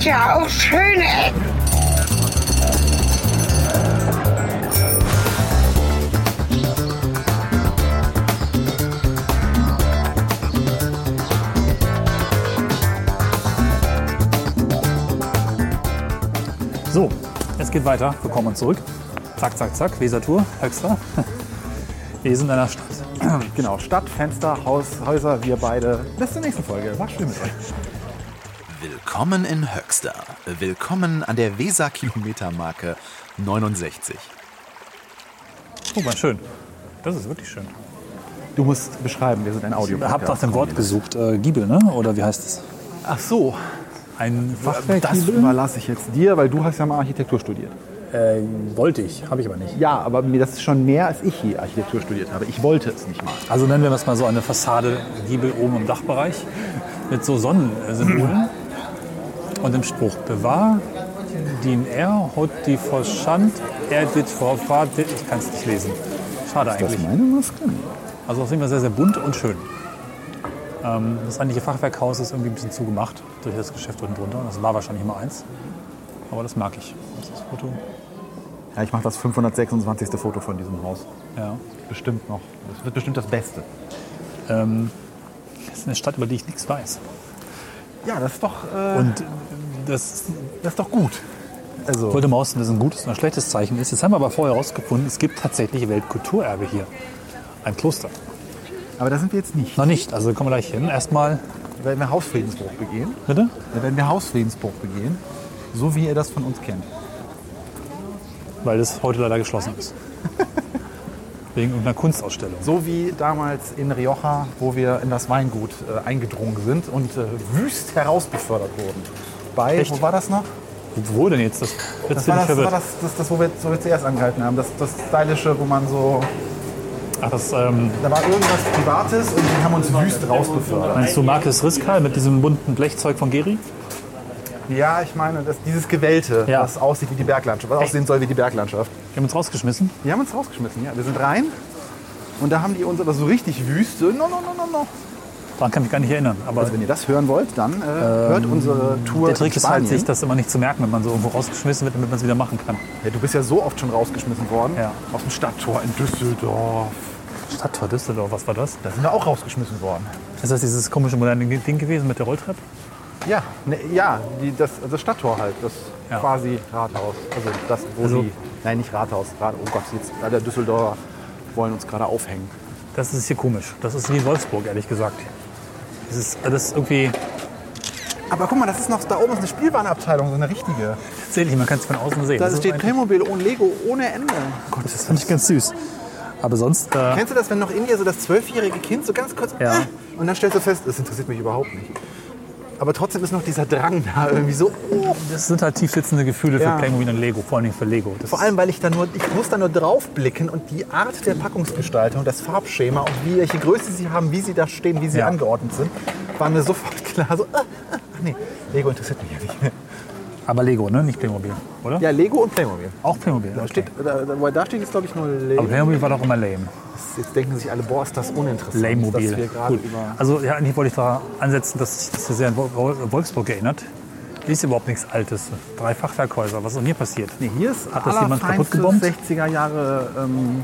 gibt ja auch schöne Ecken. So, es geht weiter. Willkommen zurück. Zack, zack, zack. Wesertour, Höxter. Wir sind in einer Stadt. Genau, Stadt, Fenster, Haus, Häuser, wir beide. Bis zur nächsten Folge. War schön mit euch. Willkommen in Höxter. Willkommen an der Weser-Kilometermarke 69. Guck mal, schön. Das ist wirklich schön. Du musst beschreiben, wir sind ein Audio. Ihr habt nach dem Wort gesucht. Äh, Giebel, ne? Oder wie heißt es? Ach so, Ein das Fachwerkgiebel? überlasse ich jetzt dir, weil du hast ja mal Architektur studiert. Äh, wollte ich, habe ich aber nicht. Ja, aber mir das ist schon mehr, als ich je Architektur studiert habe. Ich wollte es nicht mal. Also nennen wir es mal so eine Fassade, Giebel oben im Dachbereich mit so Sonnensymbolen und dem Spruch Bewahr, din er, hot die Verschand, er dit vorfahrt, ich kann es nicht lesen. Schade Das eigentlich. ist meine Maske? Also auf jeden Fall sehr, sehr bunt und schön. Ähm, das eigentliche Fachwerkhaus ist irgendwie ein bisschen zugemacht durch das Geschäft unten drunter. Das war wahrscheinlich mal eins. Aber das mag ich. Das ist das Foto. Ja, ich mache das 526. Foto von diesem Haus. Ja. Bestimmt noch. Das wird bestimmt das Beste. Ähm, das ist eine Stadt, über die ich nichts weiß. Ja, das ist doch, äh, Und das das ist doch gut. Also, wollte dass es ein gutes oder ein schlechtes Zeichen ist. Jetzt haben wir aber vorher herausgefunden, es gibt tatsächlich Weltkulturerbe hier. Ein Kloster. aber da sind wir jetzt nicht. Noch nicht, also kommen wir gleich hin. Erstmal, werden wir Hausfriedensbruch begehen. bitte? Da werden wir Hausfriedensbruch begehen. So wie ihr das von uns kennt. Weil das heute leider geschlossen ist. Wegen irgendeiner Kunstausstellung. So wie damals in Rioja, wo wir in das Weingut äh, eingedrungen sind und äh, wüst herausbefördert wurden. Bei, Echt? wo war das noch? Wo denn jetzt? Das, Das war das, war das, das, das wo, wir, wo wir zuerst angehalten haben. Das, das Stylische, wo man so. Ach, das ähm, Da war irgendwas Privates und die haben uns wüst rausbefördert. meinst du Markus Riskal mit diesem bunten Blechzeug von Geri? Ja, ich meine, das, dieses Gewählte, Ja. was aussieht wie die Berglandschaft, was aussehen soll wie die Berglandschaft. Die haben uns rausgeschmissen. Die haben uns rausgeschmissen, ja. Wir sind rein und da haben die uns aber so richtig wüst. So, no, no, no, no, no. Daran kann ich mich gar nicht erinnern. Aber Also wenn ihr das hören wollt, dann äh, hört unsere Tour der Trick ist halt, sich das immer nicht zu merken, wenn man so irgendwo rausgeschmissen wird, damit man es wieder machen kann. Ja, du bist ja so oft schon rausgeschmissen worden. Ja. Aus dem Stadttor in Düsseldorf. Stadttor Düsseldorf, was war das? Da sind wir auch rausgeschmissen worden. Ist das dieses komische moderne Ding gewesen mit der Rolltreppe? Ja, ne, ja die, das, das Stadttor halt. Das Ja. quasi Rathaus. Also das, wo Also- die. Nein, nicht Rathaus. Rat, oh Gott, jetzt alle Düsseldorfer wollen uns gerade aufhängen. Das ist hier komisch. Das ist wie in Wolfsburg, ehrlich gesagt. Das ist, das ist irgendwie, Aber guck mal, das ist noch, da oben ist eine Spielwarenabteilung, so eine richtige. tatsächlich, man kann es von außen sehen. Da Das ist steht Playmobil und Lego ohne Ende. Gott, das finde ich ganz süß. Aber sonst, äh, Kennst du das, wenn noch in dir so das zwölfjährige Kind so ganz kurz. Ja. äh, Und dann stellst du fest, das interessiert mich überhaupt nicht. Aber trotzdem ist noch dieser Drang da irgendwie so. Oh. das sind halt tief sitzende Gefühle Ja. für Playmobil und Lego, vor allem für Lego. Das Vor allem, weil ich da nur, ich muss da nur drauf blicken und die Art der Packungsgestaltung, das Farbschema und wie, welche Größe sie haben, wie sie da stehen, wie sie Ja. angeordnet sind, war mir sofort klar. So, ah, ah, ach nee, Lego interessiert mich ja nicht mehr. Aber Lego, ne? Nicht Playmobil, oder? Ja, Lego und Playmobil. Auch Playmobil. Da okay. steht, da, da, da steht jetzt, glaube ich, nur Lego. Aber Playmobil war doch immer lame. Jetzt denken sich alle, boah, ist das uninteressant. Gut. über Also ja, eigentlich wollte ich da ansetzen, dass sich das hier sehr an Wol- Wol- Wolfsburg erinnert. Hier ist überhaupt nichts Altes. Drei Fachwerkhäuser. Was ist denn hier passiert? Nee, hier ist Hat das jemand kaputt gebombt? 60er Jahre, ähm,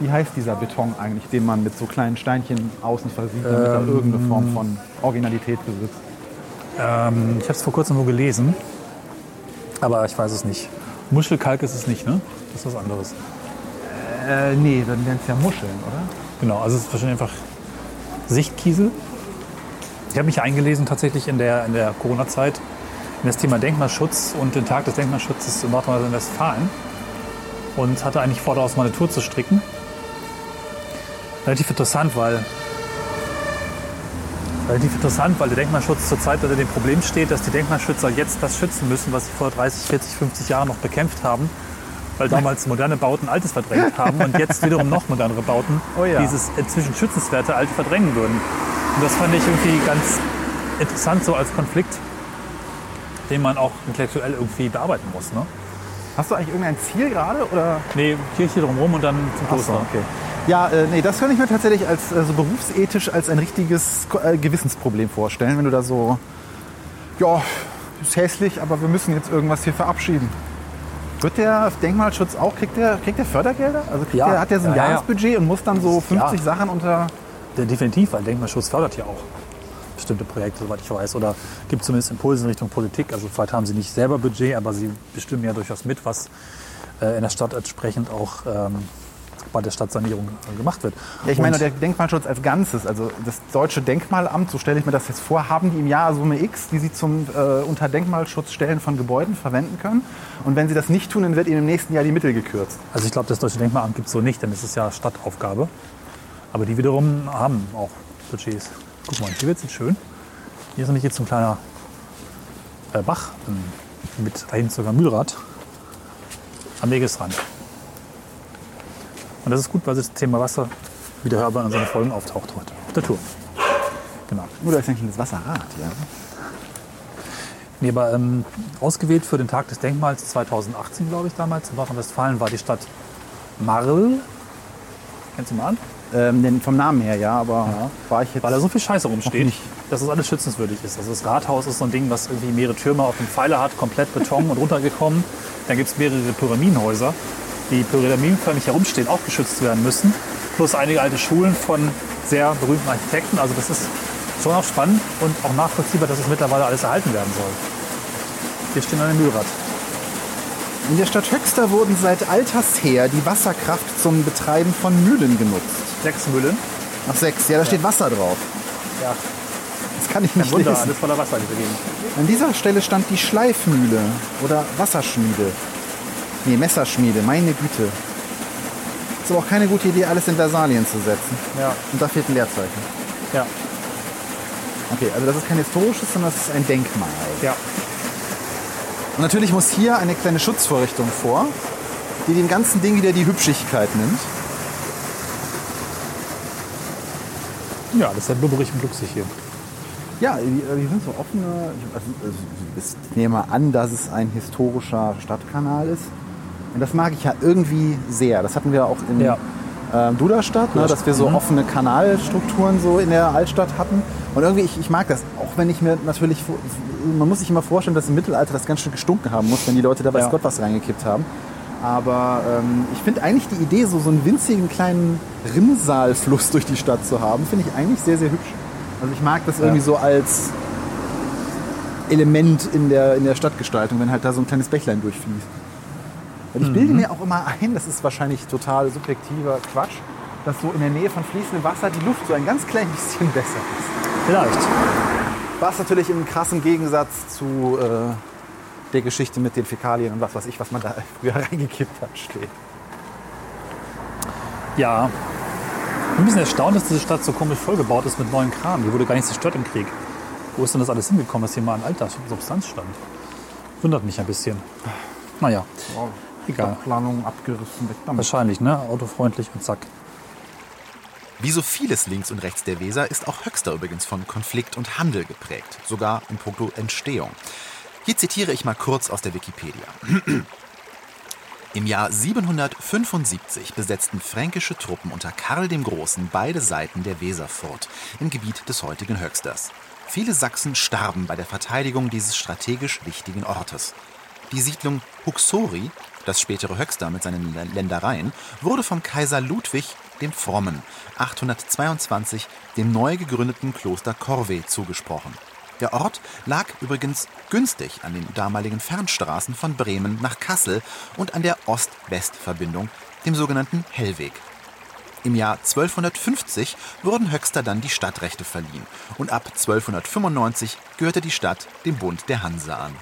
wie heißt dieser Beton eigentlich, den man mit so kleinen Steinchen außen versieht, damit er Ähm. irgendeine Form von Originalität besitzt. Ähm, ich habe es vor kurzem nur gelesen, aber ich weiß es nicht. Muschelkalk ist es nicht, ne? Das ist was anderes. Äh, nee, dann wären es ja Muscheln, oder? Genau, also es ist wahrscheinlich einfach Sichtkiesel. Ich habe mich eingelesen tatsächlich in der, in der Corona-Zeit in das Thema Denkmalschutz und den Tag des Denkmalschutzes in Nordrhein-Westfalen und hatte eigentlich vor, daraus mal eine Tour zu stricken. Relativ interessant, weil relativ interessant, weil der Denkmalschutz zurzeit unter dem Problem steht, dass die Denkmalschützer jetzt das schützen müssen, was sie vor 30, 40, 50 Jahren noch bekämpft haben, weil damals moderne Bauten Altes verdrängt haben und jetzt wiederum noch modernere Bauten Oh ja. dieses inzwischen schützenswerte Alte verdrängen würden. Und das fand ich irgendwie ganz interessant so als Konflikt, den man auch intellektuell irgendwie bearbeiten muss. Ne? Hast du eigentlich irgendein Ziel gerade? Oder? Nee, Kirche drumherum und dann zum Kloster. so, okay. Ja, äh, nee, das könnte ich mir tatsächlich als äh, so berufsethisch als ein richtiges äh, Gewissensproblem vorstellen, wenn du da so, ja, ist hässlich, aber wir müssen jetzt irgendwas hier verabschieden. Wird der Denkmalschutz auch, kriegt der, kriegt der Fördergelder? Also kriegt Ja. der, hat der so ein Ja, ja, ja. Jahresbudget und muss dann so 50 Ja. Sachen unter... Der definitiv, weil Denkmalschutz fördert ja auch bestimmte Projekte, soweit ich weiß. Oder gibt zumindest Impulse in Richtung Politik. Also vielleicht haben sie nicht selber Budget, aber sie bestimmen ja durchaus mit, was äh, in der Stadt entsprechend auch ähm, bei der Stadtsanierung äh, gemacht wird. Ja, ich meine, Und- der Denkmalschutz als Ganzes, also das Deutsche Denkmalamt, so stelle ich mir das jetzt vor, haben die im Jahr Summe X, die sie zum äh, unter Denkmalschutzstellen von Gebäuden verwenden können. Und wenn sie das nicht tun, dann wird ihnen im nächsten Jahr die Mittel gekürzt. Also ich glaube, das Deutsche Denkmalamt gibt es so nicht, denn es ist ja Stadtaufgabe. Aber die wiederum haben auch Budgets. Guck mal, hier wird es jetzt schön. Hier ist nämlich jetzt so ein kleiner äh, Bach ähm, mit dahin sogar Mühlrad am Wegesrand. Und das ist gut, weil das Thema Wasser wieder hörbar in unseren Folgen auftaucht heute auf der Tour. Genau. Oder ist eigentlich das Wasserrad, ja? Nee, aber ähm, ausgewählt für den Tag des Denkmals 2018, glaube ich, damals in Nordrhein-Westfalen war die Stadt Marl. Kennst du Marl? Ähm, denn vom Namen her, ja, aber war ich jetzt... Weil da so viel Scheiße rumsteht, dass es alles schützenswürdig ist. Also das Rathaus ist so ein Ding, was irgendwie mehrere Türme auf dem Pfeiler hat, komplett Beton und runtergekommen. Dann gibt es mehrere Pyramidenhäuser, die pyramidenförmig herumstehen, auch geschützt werden müssen. Plus einige alte Schulen von sehr berühmten Architekten. Also das ist schon auch spannend und auch nachvollziehbar, dass es mittlerweile alles erhalten werden soll. Wir stehen an dem Mühlrad. In der Stadt Höxter wurden seit alters her die Wasserkraft zum Betreiben von Mühlen genutzt. Sechs Mühlen. Nach sechs, ja, da steht Wasser drauf. Ja, Das kann ich kein nicht Wunder, lesen. alles voller Wasser. An dieser Stelle stand die Schleifmühle oder Wasserschmiede. Nee, Messerschmiede, meine Güte. Ist aber auch keine gute Idee, alles in Versalien zu setzen. Ja, Und da fehlt ein Leerzeichen. ja, Okay, also das ist kein historisches, sondern das ist ein Denkmal. ja. Und natürlich muss hier eine kleine Schutzvorrichtung vor, die dem ganzen Ding wieder die Hübschigkeit nimmt. Ja, das ist ja blubberig und glücksig hier. Ja, die, die sind so offene. Ich, also, also, ich nehme an, dass es ein historischer Stadtkanal ist. Und das mag ich ja irgendwie sehr. Das hatten wir auch in Ja. ähm, Duderstadt, ne, dass wir so Mhm. offene Kanalstrukturen so in der Altstadt hatten. Und irgendwie, ich, ich mag das. Auch wenn ich mir natürlich, man muss sich immer vorstellen, dass im Mittelalter das ganz schön gestunken haben muss, wenn die Leute da weiß Ja. Gott was reingekippt haben. Aber ähm, ich finde eigentlich die Idee, so, so einen winzigen kleinen Rinnsaalfluss durch die Stadt zu haben, finde ich eigentlich sehr, sehr hübsch. Also ich mag das irgendwie so als Element in der, in der Stadtgestaltung, wenn halt da so ein kleines Bächlein durchfließt. Und ich bilde mir auch immer ein, das ist wahrscheinlich total subjektiver Quatsch, dass so in der Nähe von fließendem Wasser die Luft so ein ganz klein bisschen besser ist. Vielleicht. Was natürlich im krassen Gegensatz zu äh, der Geschichte mit den Fäkalien und was weiß ich, was man da früher reingekippt hat, steht. Ja. Ich bin ein bisschen erstaunt, dass diese Stadt so komisch vollgebaut ist mit neuen Kram. Die wurde gar nicht zerstört im Krieg. Wo ist denn das alles hingekommen, dass hier mal an alter Substanz stand? Wundert mich ein bisschen. Naja, egal. Planung abgerissen, weg damit. Wahrscheinlich, ne? Autofreundlich und zack. Wie so vieles links und rechts der Weser ist auch Höxter übrigens von Konflikt und Handel geprägt, sogar in puncto Entstehung. Hier zitiere ich mal kurz aus der Wikipedia. Im Jahr 775 besetzten fränkische Truppen unter Karl dem Großen beide Seiten der Weserfurt im Gebiet des heutigen Höxters. Viele Sachsen starben bei der Verteidigung dieses strategisch wichtigen Ortes. Die Siedlung Huxori, das spätere Höxter mit seinen Lä- Ländereien, wurde vom Kaiser Ludwig dem Frommen 822 dem neu gegründeten Kloster Corvey zugesprochen. Der Ort lag übrigens günstig an den damaligen Fernstraßen von Bremen nach Kassel und an der Ost-West-Verbindung, dem sogenannten Hellweg. Im Jahr 1250 wurden Höxter dann die Stadtrechte verliehen und ab 1295 gehörte die Stadt dem Bund der Hanse an.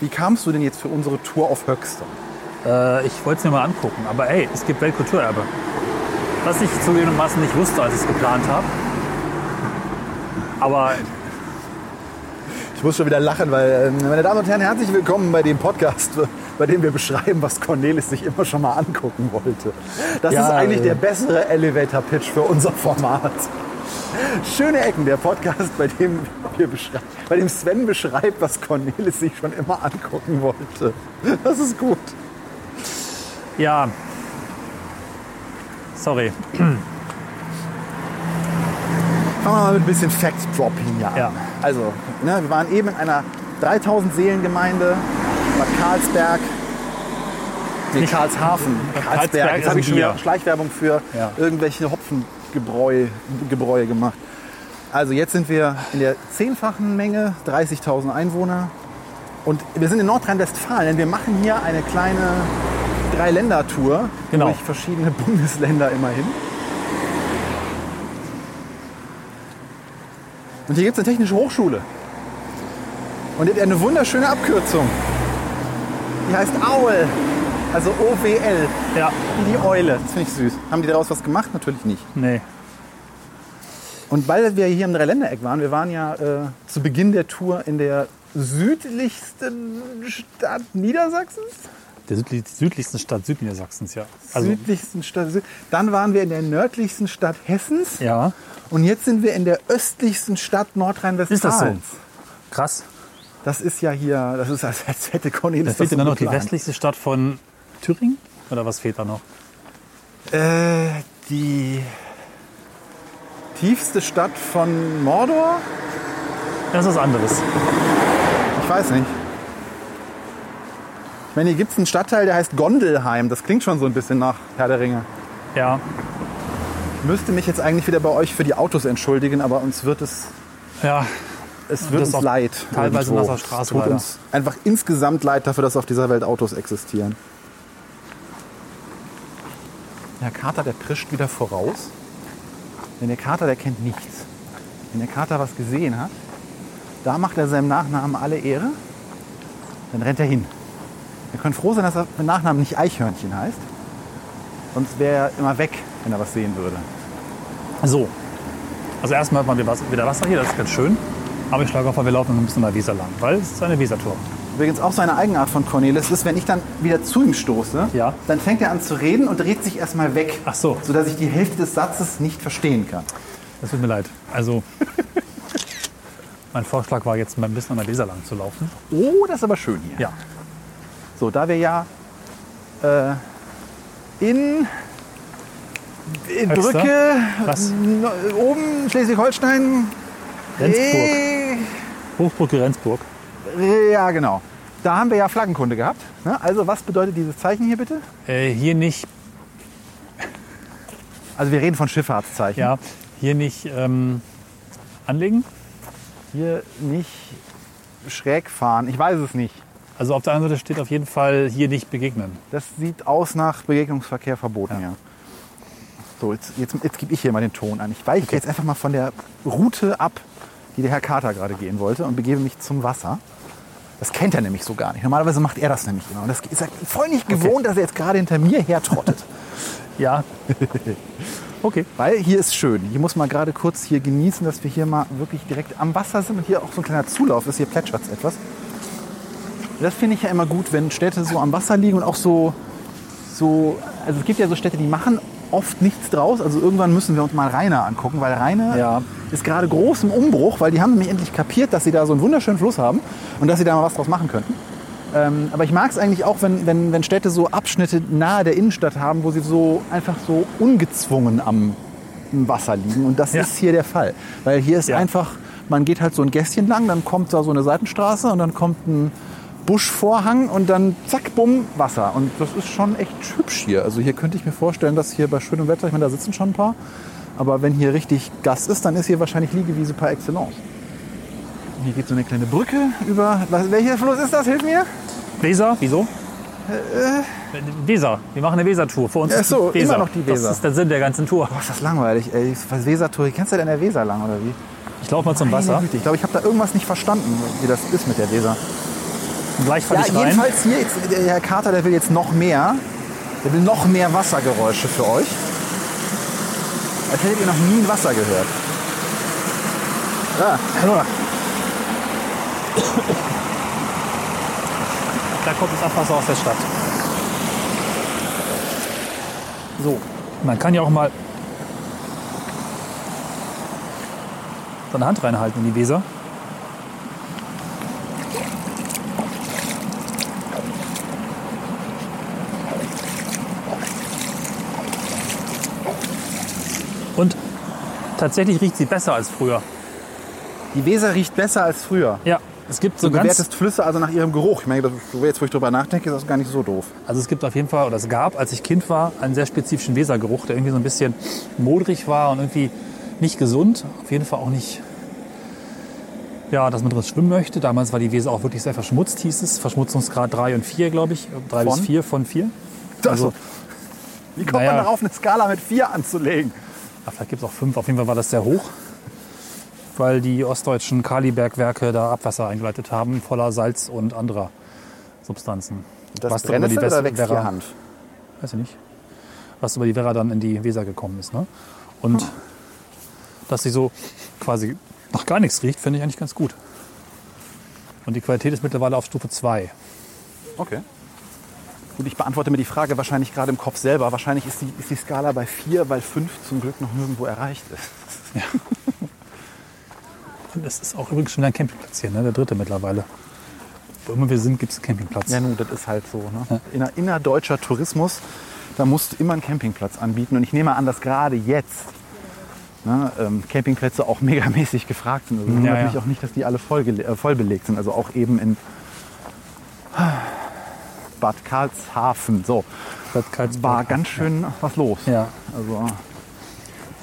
Wie kamst du denn jetzt für unsere Tour auf Höxter? Äh, ich wollte es mir mal angucken, aber ey, es gibt Weltkulturerbe. Was ich zugegebenermaßen nicht wusste, als ich es geplant habe. Aber Ich muss schon wieder lachen, weil, äh, meine Damen und Herren, herzlich willkommen bei dem Podcast, bei dem wir beschreiben, was Cornelis sich immer schon mal angucken wollte. Das Ja, ist eigentlich äh. der bessere Elevator-Pitch für unser Format. Schöne Ecken, der Podcast, bei dem, bei dem Sven beschreibt, was Cornelis sich schon immer angucken wollte. Das ist gut. ja. Sorry. Fangen wir mal mit ein bisschen Fact-Dropping hier an. Ja. Also, ne, wir waren eben in einer 3000 Seelengemeinde, Bad Karlsberg, nee, Karlshafen, Karlsberg. Karlsberg Jetzt ist habe ich schon wieder. Schleichwerbung für Ja. irgendwelche Gebräue gemacht. Also jetzt sind wir in der zehnfachen Menge, 30.000 Einwohner. Und wir sind in Nordrhein-Westfalen, denn wir machen hier eine kleine Dreiländertour Genau. durch verschiedene Bundesländer immerhin. Und hier gibt es eine technische Hochschule. Und die hat eine wunderschöne Abkürzung. Die heißt AUL, also O-W-L, Ja. wie die Eule. Das finde ich süß. Haben die daraus was gemacht? Natürlich nicht. Nee. Und weil wir hier im Dreiländereck waren, wir waren ja äh, zu Beginn der Tour in der südlichsten Stadt Niedersachsens. Der südli südlichsten Stadt Südniedersachsens, ja. Also, südlichsten Stadt. Sü- Dann waren wir in der nördlichsten Stadt Hessens. ja. Und jetzt sind wir in der östlichsten Stadt Ist das so? Krass. Das ist ja hier, das ist als, hätte Cornelis Da fehlt das dann so noch die westlichste Stadt von Thüringen? Oder was fehlt da noch? Äh, die tiefste Stadt von Mordor? Das ist was anderes. Ich weiß nicht. Ich meine, hier gibt es einen Stadtteil, der heißt Gondelheim. Das klingt schon so ein bisschen nach Herr der Ringe. Ja. Ich müsste mich jetzt eigentlich wieder bei euch für die Autos entschuldigen, aber uns wird es, Ja. es wird uns leid. teilweise irgendwo. nach der Straße Es tut leider. uns einfach insgesamt leid dafür, dass auf dieser Welt Autos existieren. Der Kater, der prischt wieder voraus. Denn der Kater, der kennt nichts. Wenn der Kater was gesehen hat, da macht er seinem Nachnamen alle Ehre. Dann rennt er hin. Wir können froh sein, dass er mit Nachnamen nicht Eichhörnchen heißt. Sonst wäre er immer weg, wenn er was sehen würde. So. Also erstmal hat man wieder Was- wieder Wasser hier, das ist ganz schön. Aber ich schlage vor, wir laufen ein bisschen an der Weser lang, weil es ist eine Wesertour. Übrigens auch so eine Eigenart von Cornelis ist, wenn ich dann wieder zu ihm stoße, Ja. dann fängt er an zu reden und dreht sich erstmal weg. Ach so. Sodass ich die Hälfte des Satzes nicht verstehen kann. Das tut mir leid. Also, mein Vorschlag war jetzt mal ein bisschen an der Weser lang zu laufen. Oh, das ist aber schön hier. Ja. So, da wir ja äh, in, in Höxter? Brücke Was? oben Schleswig-Holstein. Rendsburg. Äh, Hochbrücke Rendsburg. Ja, genau. Da haben wir ja Flaggenkunde gehabt. Ne? Also, was bedeutet dieses Zeichen hier bitte? Äh, hier nicht, Also, wir reden von Schifffahrtszeichen. ja, hier nicht ähm, anlegen. Hier nicht schräg fahren. Ich weiß es nicht. Also auf der einen Seite steht auf jeden Fall hier nicht begegnen. Das sieht aus nach Begegnungsverkehr verboten, ja. So, jetzt, jetzt, jetzt gebe ich hier mal den Ton an. Ich weiche jetzt einfach mal von der Route ab, die der Herr Kater gerade gehen wollte und begebe mich zum Wasser. Das kennt er nämlich so gar nicht. Normalerweise macht er das nämlich immer. Und das ist er voll nicht gewohnt, dass er jetzt gerade hinter mir hertrottet. Ja. Okay. Weil hier ist schön. Hier muss man gerade kurz hier genießen, dass wir hier mal wirklich direkt am Wasser sind und hier auch so ein kleiner Zulauf ist. Hier plätschert es etwas. Das finde ich ja immer gut, wenn Städte so am Wasser liegen und auch so, so, also es gibt ja so Städte, die machen oft nichts draus. Also irgendwann müssen wir uns mal Rheine angucken, weil Rheine Ja. Ist gerade groß im Umbruch, weil die haben nämlich endlich kapiert, dass sie da so einen wunderschönen Fluss haben und dass sie da mal was draus machen könnten. Ähm, aber ich mag es eigentlich auch, wenn, wenn, wenn Städte so Abschnitte nahe der Innenstadt haben, wo sie so einfach so ungezwungen am Wasser liegen. Und das Ja. ist hier der Fall. Weil hier ist Ja. einfach, man geht halt so ein Gässchen lang, dann kommt da so eine Seitenstraße und dann kommt ein Buschvorhang und dann zack, bumm, Wasser. Und das ist schon echt hübsch hier. Also hier könnte ich mir vorstellen, dass hier bei schönem Wetter, ich meine, da sitzen schon ein paar, aber wenn hier richtig Gast ist, dann ist hier wahrscheinlich Liegewiese par excellence. Hier geht so eine kleine Brücke über. Was, welcher Fluss ist das? Hilf mir! Weser, wieso? Weser, wir machen eine Weser-Tour. Vor uns ist so, Weser. immer noch die Weser. Das ist der Sinn der ganzen Tour. Boah, ist das langweilig, ey. Was Wesertour? Kennst du denn der Weser lang oder wie? Ich laufe mal zum Meine Wasser. Güte, Ich glaube, ich habe da irgendwas nicht verstanden, wie das ist mit der Weser. Und gleich falle Ja, ich rein. jedenfalls hier, jetzt, der Herr Kater, der will jetzt noch mehr. Der will noch mehr Wassergeräusche für euch. Als hättet ihr noch nie ein Wasser gehört. Ja, Da kommt das Abwasser aus der Stadt. So, man kann ja auch mal seine Hand reinhalten in die Weser. Und tatsächlich riecht sie besser als früher. die Weser riecht besser als früher. Ja, Es gibt so Du ganz, bewertest Flüsse also nach ihrem Geruch. Ich meine, jetzt, wo ich drüber nachdenke, ist das gar nicht so doof. also es gibt auf jeden Fall, oder es gab, als ich Kind war, einen sehr spezifischen Wesergeruch, der irgendwie so ein bisschen modrig war und irgendwie nicht gesund. Auf jeden Fall auch nicht, ja, dass man drin schwimmen möchte. Damals war die Weser auch wirklich sehr verschmutzt, hieß es. Verschmutzungsgrad 3 und 4, glaube ich. 3 bis Von? 4 von 4. Also, wie kommt naja. man darauf, eine Skala mit vier anzulegen? Ja, vielleicht gibt es auch 5. Auf jeden Fall war das sehr hoch, weil die ostdeutschen Kalibergwerke da Abwasser eingeleitet haben, voller Salz und anderer Substanzen. Das Was über die Brennnessel oder West- wächst Werra- Hand? weiß ich nicht, was über die Werra dann in die Weser gekommen ist. Ne? Und dass sie so quasi nach gar nichts riecht, finde ich eigentlich ganz gut. Und die Qualität ist mittlerweile auf Stufe 2. Okay. Gut, ich beantworte mir die Frage wahrscheinlich gerade im Kopf selber. Wahrscheinlich ist die, ist die Skala bei vier, weil fünf zum Glück noch nirgendwo erreicht ist. Und es ist auch übrigens schon ein Campingplatz hier, ne? der dritte mittlerweile. Wo immer wir sind, gibt es einen Campingplatz. Ja, nun, das ist halt so. Ne? Inner, innerdeutscher Tourismus, da musst du immer einen Campingplatz anbieten. Und ich nehme an, dass gerade jetzt ne, ähm, Campingplätze auch megamäßig gefragt sind. Also Ja, natürlich ja. auch nicht, dass die alle voll, äh, voll belegt sind. Also auch eben in Bad Karlshafen. So, Bad Karlsburg. war ganz schön was los. Ja. Also,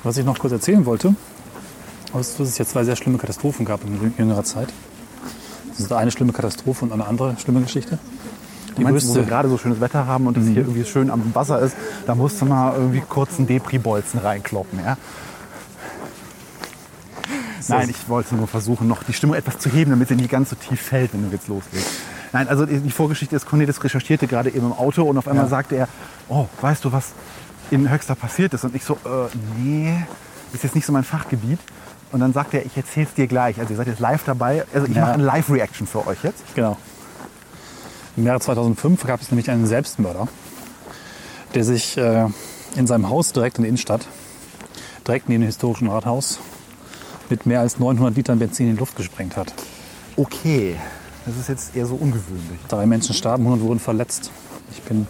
Was ich noch kurz erzählen wollte, ist, dass es jetzt zwei sehr schlimme Katastrophen gab in jüngerer Zeit. Das ist eine schlimme Katastrophe und eine andere schlimme Geschichte. du meinst, wo wir gerade so schönes Wetter haben und es Mhm. hier irgendwie schön am Wasser ist, da musst du mal irgendwie kurz einen Depri-Bolzen reinkloppen. Ja? Nein, ich wollte nur versuchen, noch die Stimmung etwas zu heben, damit sie nicht ganz so tief fällt, wenn du jetzt loslegst. Nein, also die Vorgeschichte ist, Cornelis recherchierte gerade eben im Auto und auf einmal Ja. sagte er, oh, weißt du, was in Höxter passiert ist? Und ich so, äh, nee, ist jetzt nicht so mein Fachgebiet. Und dann sagte er, ich erzähl's dir gleich. Also ihr seid jetzt live dabei. Also ich Ja. mache eine Live-Reaction für euch jetzt. Genau. Im Jahre 2005 gab es nämlich einen Selbstmörder, der sich äh, in seinem Haus direkt in der Innenstadt, direkt neben dem historischen Rathaus, mit mehr als 900 Litern Benzin in die Luft gesprengt hat. Okay, das ist jetzt eher so ungewöhnlich. Drei Menschen starben, 100 wurden verletzt. Ich bin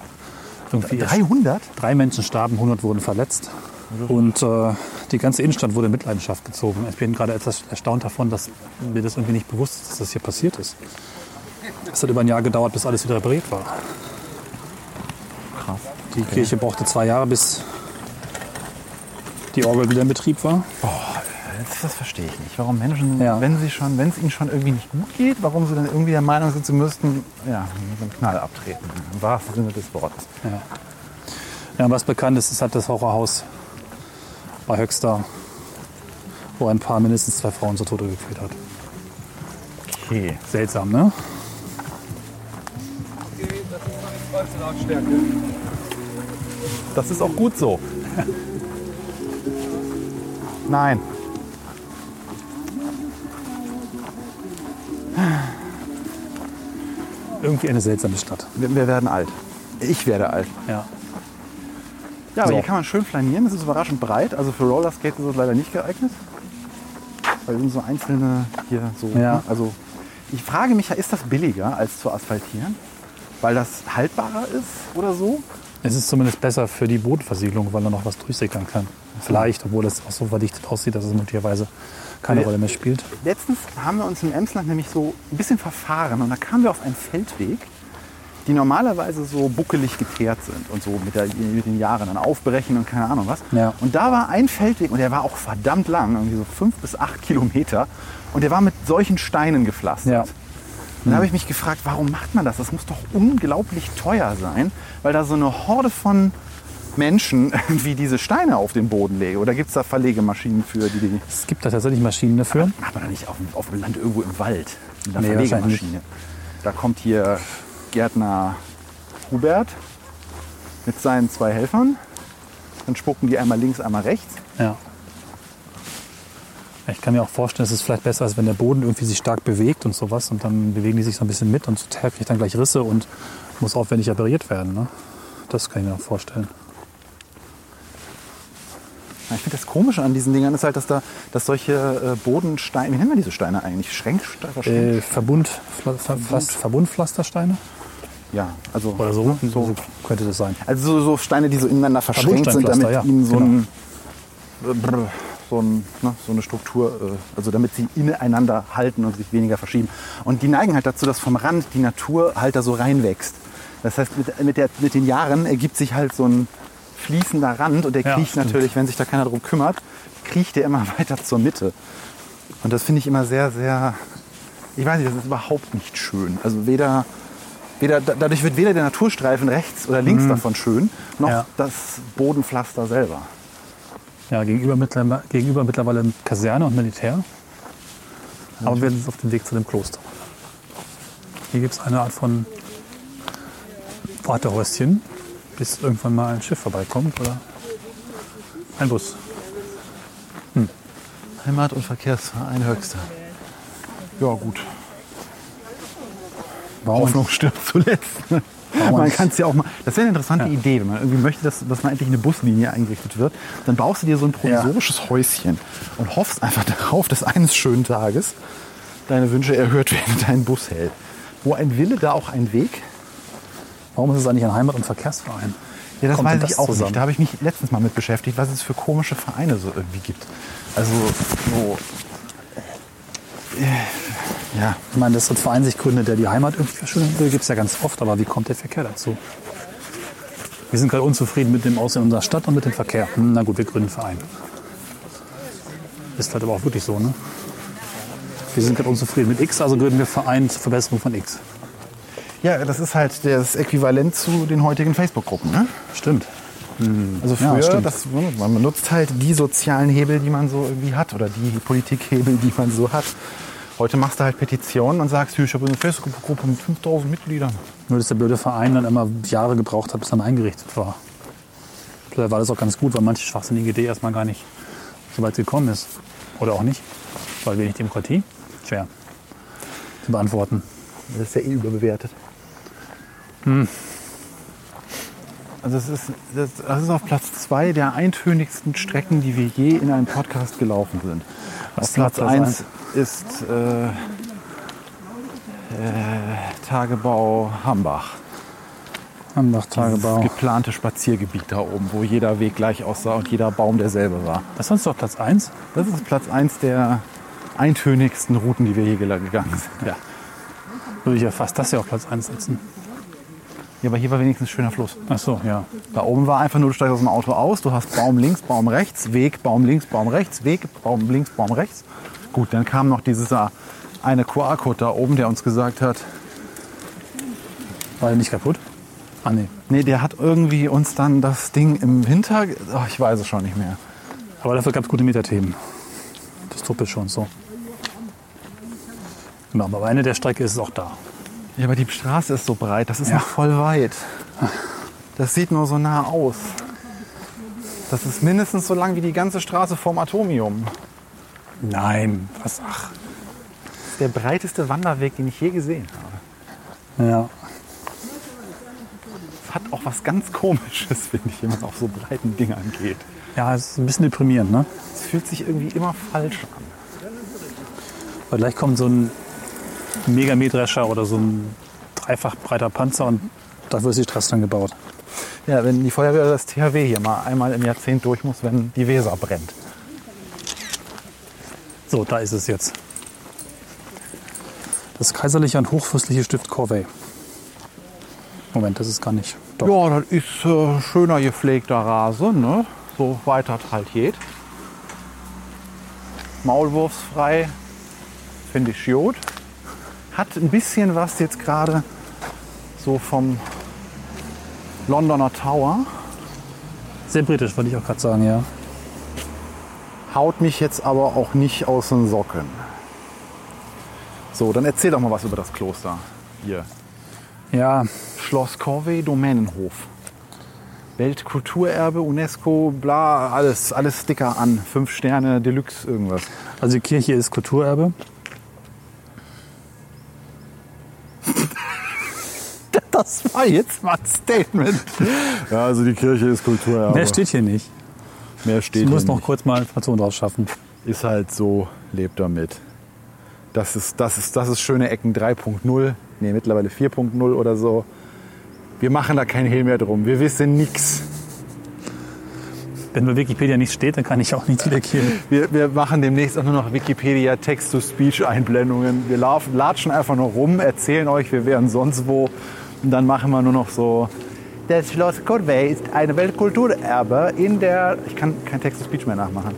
irgendwie 300? Drei Menschen starben, 100 wurden verletzt. Und äh, die ganze Innenstadt wurde in Mitleidenschaft gezogen. Ich bin gerade etwas erstaunt davon, dass mir das irgendwie nicht bewusst ist, dass das hier passiert ist. Es hat über ein Jahr gedauert, bis alles wieder repariert war. Krass. Die Kirche brauchte zwei Jahre, bis die Orgel wieder in Betrieb war. Das, das verstehe ich nicht. Warum Menschen, Ja. wenn sie schon, wenn es ihnen schon irgendwie nicht gut geht, warum sie dann irgendwie der Meinung sind, sie müssten ja, mit einem Knall abtreten. Im wahrsten Sinne des Wortes. Ja. Ja, was bekannt ist, ist halt das Horrorhaus bei Höxter, wo ein Paar mindestens zwei Frauen zu Tode geführt hat. Okay. Seltsam, ne? Das ist auch gut so. Nein. Irgendwie eine seltsame Stadt. Wir, wir werden alt. Ich werde alt. Ja. Ja, aber So. hier kann man schön flanieren. Es ist überraschend breit. Also für Rollerskate ist es leider nicht geeignet. Weil sind so einzelne hier so. Ja. ne? Also ich frage mich, ja, ist das billiger als zu asphaltieren? Weil das haltbarer ist oder so? Es ist zumindest besser für die Bodenversiegelung, weil da noch was durchsickern kann. Vielleicht, obwohl es auch so verdichtet aussieht, dass es möglicherweise keine. Rolle mehr spielt. Letztens haben wir uns im Emsland nämlich so ein bisschen verfahren und da kamen wir auf einen Feldweg, die normalerweise so buckelig geteert sind und so mit, der, mit den Jahren dann aufbrechen und keine Ahnung was. Ja. Und da war ein Feldweg und der war auch verdammt lang, irgendwie so fünf bis acht Kilometer und der war mit solchen Steinen gepflastert. Ja. Und da habe ich mich gefragt, warum macht man das? Das muss doch unglaublich teuer sein, weil da so eine Horde von Menschen irgendwie diese Steine auf den Boden legen. Oder gibt es da Verlegemaschinen für, die die Es gibt da tatsächlich Maschinen dafür. Macht man doch nicht auf, dem- auf dem Land irgendwo im Wald. Mit einer Nee, Verlegemaschine. Da kommt hier Gärtner Hubert mit seinen zwei Helfern. Dann spucken die einmal links, einmal rechts. Ja. Ich kann mir auch vorstellen, dass es vielleicht besser ist, wenn der Boden irgendwie sich stark bewegt und sowas. Und dann bewegen die sich so ein bisschen mit und so kriegt dann gleich Risse und muss aufwendig repariert werden. Ne? Das kann ich mir auch vorstellen. Ich finde das Komische an diesen Dingern ist halt, dass da dass solche äh, Bodensteine, wie nennen wir diese Steine eigentlich? Schränksteine? Äh, Verbund, Pfla- Ver- Pflast- Verbundpflastersteine ja, also, oder so, So. so könnte das sein. also so, so Steine, die so ineinander verschränkt sind, damit ja, ihnen so genau. ein äh, brr, so, ein, ne, so eine Struktur, äh, also damit sie ineinander halten und sich weniger verschieben. Und die neigen halt dazu, dass vom Rand die Natur halt da so reinwächst. Das heißt, mit, mit, der, mit den Jahren ergibt sich halt so ein fließender Rand und der Ja, kriecht stimmt. natürlich, wenn sich da keiner drum kümmert, kriecht der immer weiter zur Mitte. Und das finde ich immer sehr, sehr, ich weiß nicht, das ist überhaupt nicht schön. Also weder, weder da- dadurch wird weder der Naturstreifen rechts oder links davon schön, noch Mhm. Ja. das Bodenpflaster selber. Ja, gegenüber, mittlerweile, gegenüber mittlerweile Kaserne und Militär. Aber wir sind auf dem Weg zu dem Kloster. Hier gibt es eine Art von Wartehäuschen, bis irgendwann mal ein Schiff vorbeikommt oder ein Bus. Heimat- und Verkehrsverein Höchster. Ja, gut. Hoffnung stirbt zuletzt. ne? Man kann es ja auch mal. Das wäre eine interessante Ja. Idee, wenn man irgendwie möchte, dass, dass mal endlich eine Buslinie eingerichtet wird. Dann baust du dir so ein provisorisches Häuschen und hoffst einfach darauf, dass eines schönen Tages deine Wünsche erhört werden, dein Bus hält. Wo ein Wille, da auch ein Weg. Warum ist es eigentlich ein Heimat- und Verkehrsverein? Ja, das Kommt weiß ich das auch zusammen? nicht. Da habe ich mich letztens mal mit beschäftigt, was es für komische Vereine so irgendwie gibt. Also so. äh, Ja, Ich meine, dass ein Verein sich gründet, der die Heimat irgendwie verschönern will, gibt es ja ganz oft. Aber wie kommt der Verkehr dazu? Wir sind gerade unzufrieden mit dem Aussehen unserer Stadt und mit dem Verkehr. Hm, na gut, wir gründen einen Verein. Ist halt aber auch wirklich so, ne? Wir sind gerade unzufrieden mit X, also gründen wir Verein zur Verbesserung von X. Ja, das ist halt das Äquivalent zu den heutigen Facebook-Gruppen. Ne? Stimmt. Also Ja, früher, stimmt. das, man benutzt halt die sozialen Hebel, die man so irgendwie hat oder die Politikhebel, die man so hat. Heute machst du halt Petitionen und sagst, ich habe eine Facebook-Gruppe mit 5000 Mitgliedern. Nur, dass der blöde Verein dann immer Jahre gebraucht hat, bis dann eingerichtet war. Vielleicht war das auch ganz gut, weil manche schwachsinnige Idee erstmal gar nicht so weit gekommen ist. Oder auch nicht. Weil wenig Demokratie. Schwer zu beantworten. Das ist ja eh überbewertet. Also es ist, das, das ist auf Platz zwei der eintönigsten Strecken, die wir je in einem Podcast gelaufen sind. Was auf Platz eins ist äh, äh, Tagebau Hambach. Hambach, Tagebau. geplante Spaziergebiet da oben, wo jeder Weg gleich aussah und jeder Baum derselbe war. Das ist sonst doch Platz 1. Das ist Platz eins der eintönigsten Routen, die wir je gegangen sind. Ja. Würde ich ja fast das hier auf Platz 1 setzen. Ja, aber hier war wenigstens schöner Fluss. Ach so, ja. Da oben war einfach nur, du steigst aus dem Auto aus, du hast Baum links, Baum rechts, Weg, Baum links, Baum rechts, Weg, Baum links, Baum rechts. Gut, dann kam noch dieser eine QR-Code da oben, der uns gesagt hat, War der nicht kaputt? Ah, nee. nee, der hat irgendwie uns dann das Ding im Winter, ach, ich weiß es schon nicht mehr. Aber dafür gab es gute Metathemen. Das Truppe schon so. Genau, aber am Ende der Strecke ist es auch da. Ja, aber die Straße ist so breit, das ist Ja. noch voll weit. Das sieht nur so nah aus. Das ist mindestens so lang wie die ganze Straße vom Atomium. Nein, was? Ach. Das ist der breiteste Wanderweg, den ich je gesehen habe. Ja. Das hat auch was ganz Komisches, finde ich, wenn man auf so breiten Dingern geht. Ja, es ist ein bisschen deprimierend, ne? Es fühlt sich irgendwie immer falsch an. Weil gleich kommt so ein Megamähdrescher oder so ein dreifach breiter Panzer und dafür ist die Straße dann gebaut. Ja, wenn die Feuerwehr das THW hier mal einmal im Jahrzehnt durch muss, wenn die Weser brennt. So, da ist es jetzt. Das kaiserliche und hochfürstliche Stift Corvey. Moment, das ist gar nicht. Doch. Ja, das ist äh, schöner gepflegter Rasen, ne? So weit das halt geht. Maulwurfsfrei, finde ich gut. Hat ein bisschen was jetzt gerade so vom Londoner Tower. Sehr britisch, wollte ich auch gerade sagen, ja. Haut mich jetzt aber auch nicht aus den Socken. So, dann erzähl doch mal was über das Kloster. Hier. Ja, Schloss Corvey, Domänenhof. Weltkulturerbe, UNESCO, bla, alles, alles Sticker an. Fünf Sterne, Deluxe, irgendwas. also die Kirche ist Kulturerbe. Das war jetzt mal ein Statement. Ja, also die Kirche ist Kulturerbe. Mehr steht hier nicht. Mehr Ich steht muss hier noch nicht. kurz mal Informationen draus schaffen. Ist halt so, lebt damit. Das ist, das ist, das ist schöne Ecken 3.0. Nee, mittlerweile 4.0 oder so. Wir machen da kein Hehl mehr drum. Wir wissen nix. Wenn bei Wikipedia nichts steht, dann kann ich auch nichts wiedergeben. Wir, wir machen demnächst auch nur noch Wikipedia Text-to-Speech-Einblendungen. Wir laufen, latschen einfach nur rum, erzählen euch, wir wären sonst wo. Und dann machen wir nur noch so. Das Schloss Corvey ist eine Weltkulturerbe in der. Ich kann kein Text-to-Speech mehr nachmachen.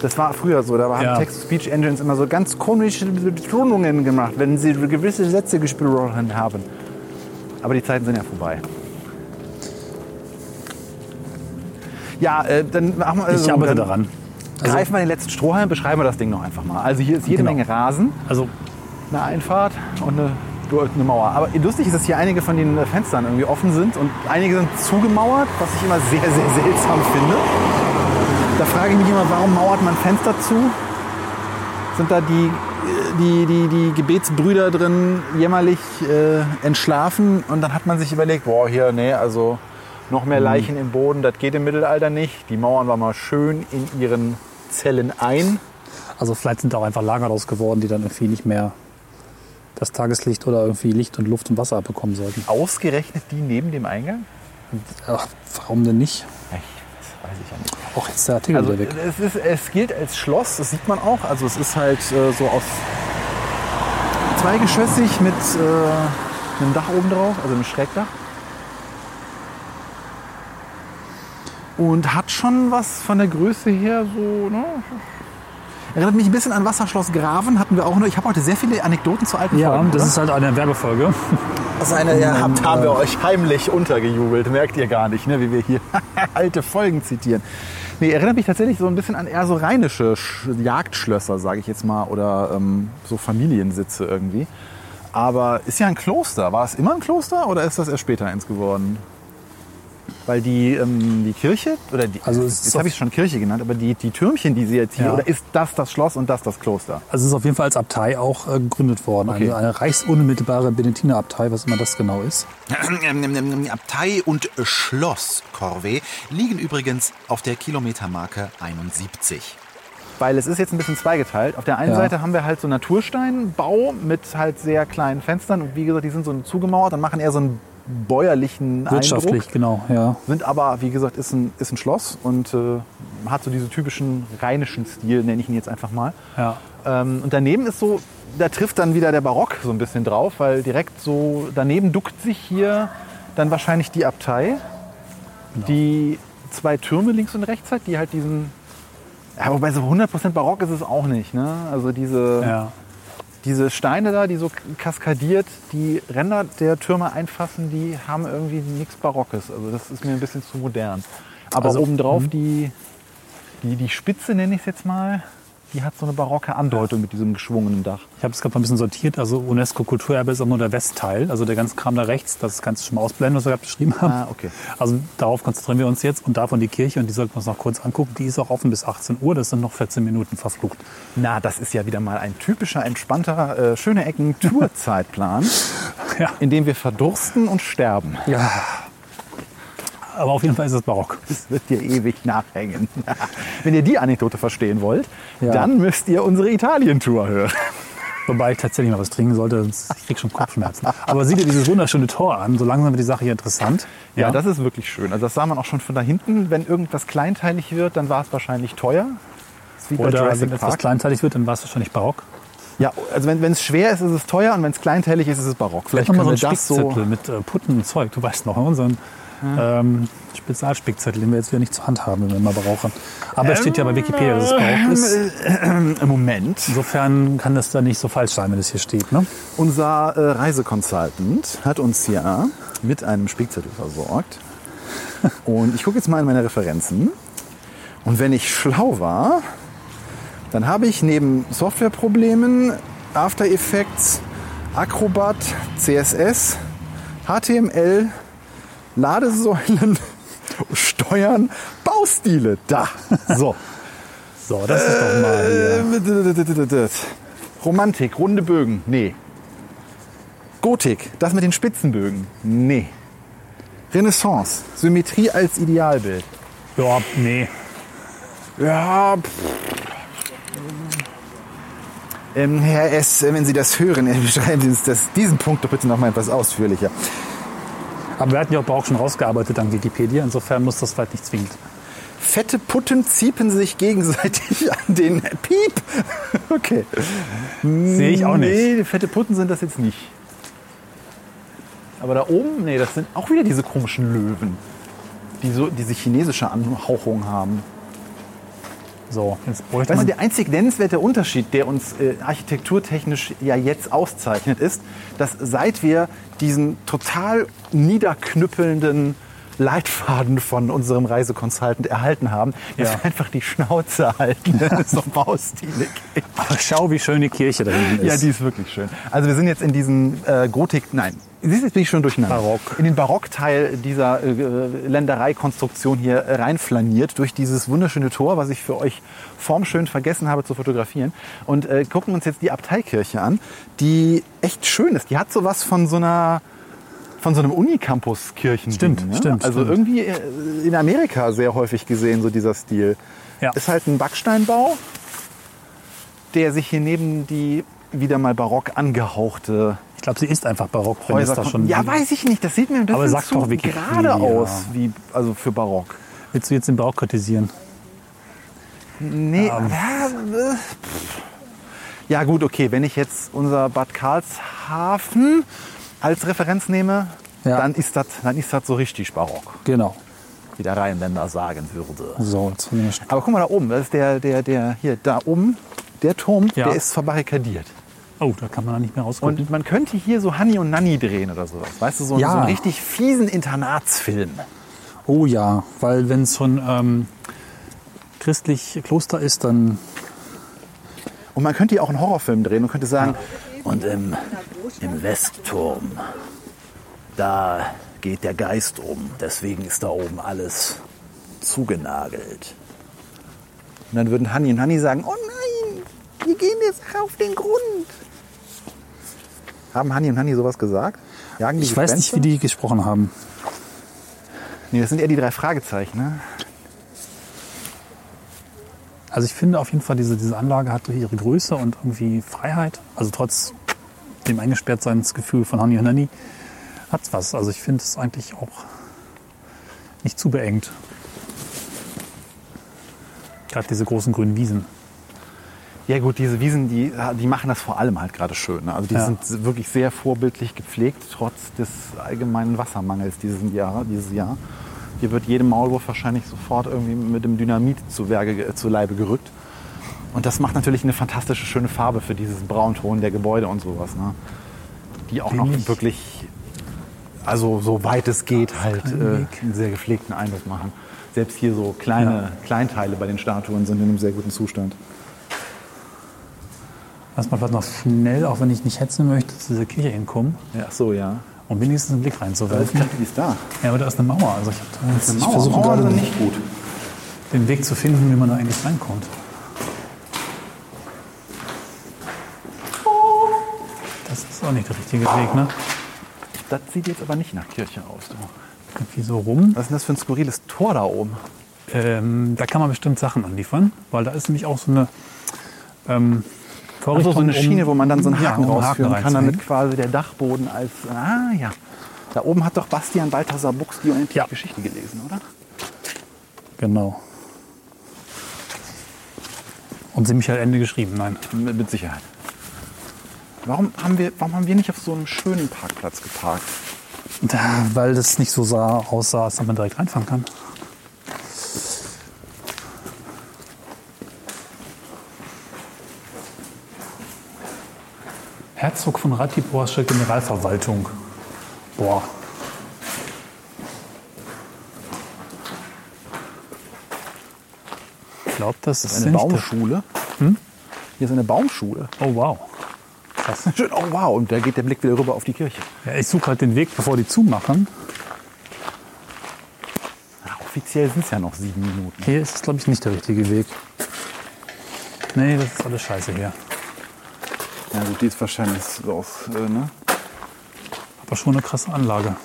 Das war früher so. Da haben Ja. Text-to-Speech-Engines immer so ganz komische Betonungen gemacht, wenn sie gewisse Sätze gesprochen haben. Aber die Zeiten sind ja vorbei. Ja, äh, dann machen wir. Ich also, arbeite dann daran. Also, Greifen wir den letzten Strohhalm, beschreiben wir das Ding noch einfach mal. Also hier ist jede Genau. Menge Rasen, also eine Einfahrt und eine, eine Mauer. Aber lustig ist, dass hier einige von den Fenstern irgendwie offen sind und einige sind zugemauert, was ich immer sehr, sehr seltsam finde. Da frage ich mich immer, warum mauert man Fenster zu? Sind da die, die, die, die Gebetsbrüder drin jämmerlich äh, entschlafen? Und dann hat man sich überlegt, boah, hier, nee, also noch mehr Leichen im Boden, das geht im Mittelalter nicht. Die mauern wir mal schön in ihren Zellen ein. Also vielleicht sind da auch einfach Lagerhaus geworden, die dann irgendwie nicht mehr das Tageslicht oder irgendwie Licht und Luft und Wasser abbekommen sollten. Ausgerechnet die neben dem Eingang? Ach, warum denn nicht? Ich, das weiß ich ja nicht. Auch jetzt der Artikel Also wieder weg. es, ist, es gilt als Schloss, das sieht man auch. Also es ist halt äh, so aus zweigeschossig mit äh, einem Dach oben drauf, also einem Schrägdach. Und hat schon was von der Größe her so, ne? Erinnert mich ein bisschen an Wasserschloss Graven, hatten wir auch noch. Ich habe heute sehr viele Anekdoten zu alten Ja, Folgen. das oder? ist halt eine Werbefolge. Das ist eine, ja, habt, haben wir euch heimlich untergejubelt. Merkt ihr gar nicht, ne, wie wir hier alte Folgen zitieren. Nee, erinnert mich tatsächlich so ein bisschen an eher so rheinische Sch- Jagdschlösser, sage ich jetzt mal, oder ähm, so Familiensitze irgendwie. Aber ist ja ein Kloster. War es immer ein Kloster oder ist das erst später eins geworden? Weil die, ähm, die Kirche, oder die, Also jetzt habe ich schon Kirche genannt, aber die, die Türmchen, die sie jetzt hier, Ja. oder ist das das Schloss und das das Kloster? Also es ist auf jeden Fall als Abtei auch äh, gegründet worden. Okay. Eine, eine reichsunmittelbare Benediktinerabtei, was immer das genau ist. Abtei und Schloss Corvée liegen übrigens auf der Kilometermarke 71. Weil es ist jetzt ein bisschen zweigeteilt. Auf der einen Ja. Seite haben wir halt so Natursteinbau mit halt sehr kleinen Fenstern. Und wie gesagt, die sind so zugemauert und machen eher so einen bäuerlichen Wirtschaftlich, Eindruck. genau, ja. Sind aber, wie gesagt, ist ein, ist ein Schloss und äh, hat so diesen typischen rheinischen Stil, nenne ich ihn jetzt einfach mal. ja. Ähm, und daneben ist so, da trifft dann wieder der Barock so ein bisschen drauf, weil direkt so daneben duckt sich hier dann wahrscheinlich die Abtei, die zwei Türme links und rechts hat, die halt diesen, ja, wobei so 100% Barock ist es auch nicht, ne? Also diese, ja. Diese Steine da, die so kaskadiert die Ränder der Türme einfassen, die haben irgendwie nichts Barockes. Also das ist mir ein bisschen zu modern. Aber Also, obendrauf die, die, die Spitze, nenne ich es jetzt mal, die hat so eine barocke Andeutung mit diesem geschwungenen Dach. Ich habe es gerade mal ein bisschen sortiert. Also UNESCO-Kulturerbe ist auch nur der Westteil. Also der ganze Kram da rechts, das kannst du schon mal ausblenden, was wir gerade beschrieben haben. Ah, okay. Also darauf konzentrieren wir uns jetzt. Und davon die Kirche, und die sollten wir uns noch kurz angucken. Die ist auch offen bis 18 Uhr. Das sind noch 14 Minuten verflucht. Na, das ist ja wieder mal ein typischer, entspannter, äh, schöne Ecken Tourzeitplan, Ja. in dem wir verdursten und sterben. ja. Aber auf jeden Fall ist es barock. Das wird dir ewig nachhängen. Wenn ihr die Anekdote verstehen wollt, Ja. dann müsst ihr unsere Italien-Tour hören. Wobei ich tatsächlich mal was trinken sollte, sonst ich krieg schon Kopfschmerzen. Aber sieh dir dieses wunderschöne Tor an. So langsam wird die Sache hier interessant. Ja, das ist wirklich schön. Also das sah man auch schon von da hinten. Wenn irgendwas kleinteilig wird, dann war es wahrscheinlich teuer. Oder wenn etwas Park. kleinteilig wird, dann war es wahrscheinlich barock. Ja, also wenn es schwer ist, ist es teuer und wenn es kleinteilig ist, ist es barock. Vielleicht Vielleicht können so wir ein das so... Mit äh, Putten und Zeug. Du weißt noch, unseren ähm, Spezialspickzettel, den wir jetzt wieder nicht zur Hand haben, wenn wir mal brauchen. Aber es steht ja bei Wikipedia, dass es barock ist. Ähm, Im Moment. Insofern kann das da nicht so falsch sein, wenn es hier steht. Ne? Unser äh, Reiseconsultant hat uns ja mit einem Spickzettel versorgt. Und ich gucke jetzt mal in meine Referenzen. Und wenn ich schlau war, dann habe ich neben Softwareproblemen After Effects, Acrobat, CSS, HTML, Ladesäulen, Steuern, Baustile. Da. So. So, das ist doch mal hier. Äh, Romantik, runde Bögen. Nee. Gotik, das mit den Spitzenbögen. Nee. Renaissance, Symmetrie als Idealbild. Ja, nee. Ja, pff. Ähm, Herr S., wenn Sie das hören, beschreiben Sie uns das, diesen Punkt doch bitte noch mal etwas ausführlicher. Aber wir hatten ja auch schon rausgearbeitet an Wikipedia. Insofern muss das vielleicht nicht zwingend. Fette Putten ziepen sich gegenseitig an den Piep. Okay. Sehe ich auch nicht. Nee, fette Putten sind das jetzt nicht. Aber da oben, nee, das sind auch wieder diese komischen Löwen, die so diese chinesische Anhauchung haben. So, jetzt bräuchte Weißt du, der einzig nennenswerte Unterschied, der uns äh, architekturtechnisch ja jetzt auszeichnet, ist, dass seit wir diesen total niederknüppelnden Leitfaden von unserem Reiseconsultant erhalten haben, dass Ja. wir einfach die Schnauze halten, wenn es um Baustile geht. Aber schau, wie schön die Kirche da hinten ist. Ja, die ist wirklich schön. Also wir sind jetzt in diesen äh, Gotik, nein, siehst du, jetzt bin ich schon durcheinander. Barock. In den Barockteil dieser äh, Ländereikonstruktion hier reinflaniert durch dieses wunderschöne Tor, was ich für euch formschön vergessen habe zu fotografieren. Und äh, gucken uns jetzt die Abteikirche an, die echt schön ist. Die hat sowas von so einer von so einem Unicampus-Kirchen. Stimmt, ne? stimmt, Also stimmt. irgendwie äh, in Amerika sehr häufig gesehen, so dieser Stil. Ja. Ist halt ein Backsteinbau, der sich hier neben die wieder mal barock angehauchte Ich glaube, sie ist einfach barock. Häuser da schon Ja, weiß ich nicht. Das sieht mir ein Aber zu doch Wikipedia. gerade aus, wie, also für barock. Willst du jetzt den Barock kritisieren? Nee, ja, äh, ja gut, okay. Wenn ich jetzt unser Bad Karlshafen als Referenz nehme, Ja. dann ist das dann ist das so richtig barock, Genau. wie der Rheinländer sagen würde. So, jetzt Aber guck mal da oben, das ist der, der, der, hier, da oben, der Turm, Ja. der ist verbarrikadiert. Oh, da kann man da nicht mehr rausgucken. Und man könnte hier so Hanni und Nanni drehen oder sowas. Weißt du, so, Ja. so einen richtig fiesen Internatsfilm. oh ja, weil wenn es schon ähm, christlich Kloster ist, dann Und man könnte hier auch einen Horrorfilm drehen und könnte sagen, und im, im Westturm, da geht der Geist um. Deswegen ist da oben alles zugenagelt. Und dann würden Hanni und Hanni sagen, oh nein, wir gehen jetzt auf den Grund. Haben Hanni und Hanni sowas gesagt? Jagen die ich weiß nicht, wie die gesprochen haben. Nee, das sind eher die drei Fragezeichen, ne? Also ich finde auf jeden Fall, diese, diese Anlage hat durch ihre Größe und irgendwie Freiheit, also trotz dem Eingesperrtseinsgefühl von Hani und Nanny, hat's was. Also ich finde es eigentlich auch nicht zu beengt. Gerade diese großen grünen Wiesen. Ja gut, diese Wiesen, die, die machen das vor allem halt gerade schön. Ne? Also die Ja. sind wirklich sehr vorbildlich gepflegt, trotz des allgemeinen Wassermangels dieses Jahr. Dieses Jahr. Hier wird jedem Maulwurf wahrscheinlich sofort irgendwie mit dem Dynamit zu, Werke, zu Leibe gerückt. Und das macht natürlich eine fantastische, schöne Farbe für dieses Braunton der Gebäude und sowas. Ne? Die auch noch Wenig. wirklich, also so weit es geht, halt äh, einen sehr gepflegten Eindruck machen. Selbst hier so kleine Kleinteile bei den Statuen sind in einem sehr guten Zustand. Lass mal vielleicht noch schnell, auch wenn ich nicht hetzen möchte, zu dieser Kirche hinkommen, Ja, ach so, ja. Um wenigstens einen Blick reinzuwerfen. Wie ist da? Ja, aber da ist eine Mauer. Also ich, hab da jetzt, ich versuche Mauer gerade nicht gut. den Weg zu finden, wie man da eigentlich reinkommt. Das ist auch nicht der richtige Weg, ne? Das sieht jetzt aber nicht nach Kirche aus. Du. Irgendwie so rum. Was ist denn das für ein skurriles Tor da oben? Ähm, da kann man bestimmt Sachen anliefern, weil da ist nämlich auch so eine ähm, Also so Vorrichtung, eine Schiene, wo man dann so einen ja, Haken um rausführen kann, damit quasi der Dachboden als... Ah ja. Da oben hat doch Bastian Balthasar Buchs die unendliche Ja. Geschichte gelesen, oder? Genau. Und sie Michael Ende geschrieben, nein. Mit, mit Sicherheit. Warum haben, wir, warum haben wir nicht auf so einem schönen Parkplatz geparkt? Da, weil das nicht so sah, aussah, als ob man direkt reinfahren kann. Herzog von Ratiborsche Generalverwaltung. Boah. Ich glaube, das ist Eine Baumschule. Hier ist eine Baumschule. Oh wow. Krass. Schön, oh wow. Und da geht der Blick wieder rüber auf die Kirche. Ja, ich suche halt den Weg, bevor die zumachen. Ja, offiziell sind es ja noch sieben Minuten. Hier ist es, glaube ich, nicht der richtige Weg. Nee, das ist alles scheiße hier. Ja gut, die ist wahrscheinlich so aus, äh, ne? Aber schon eine krasse Anlage.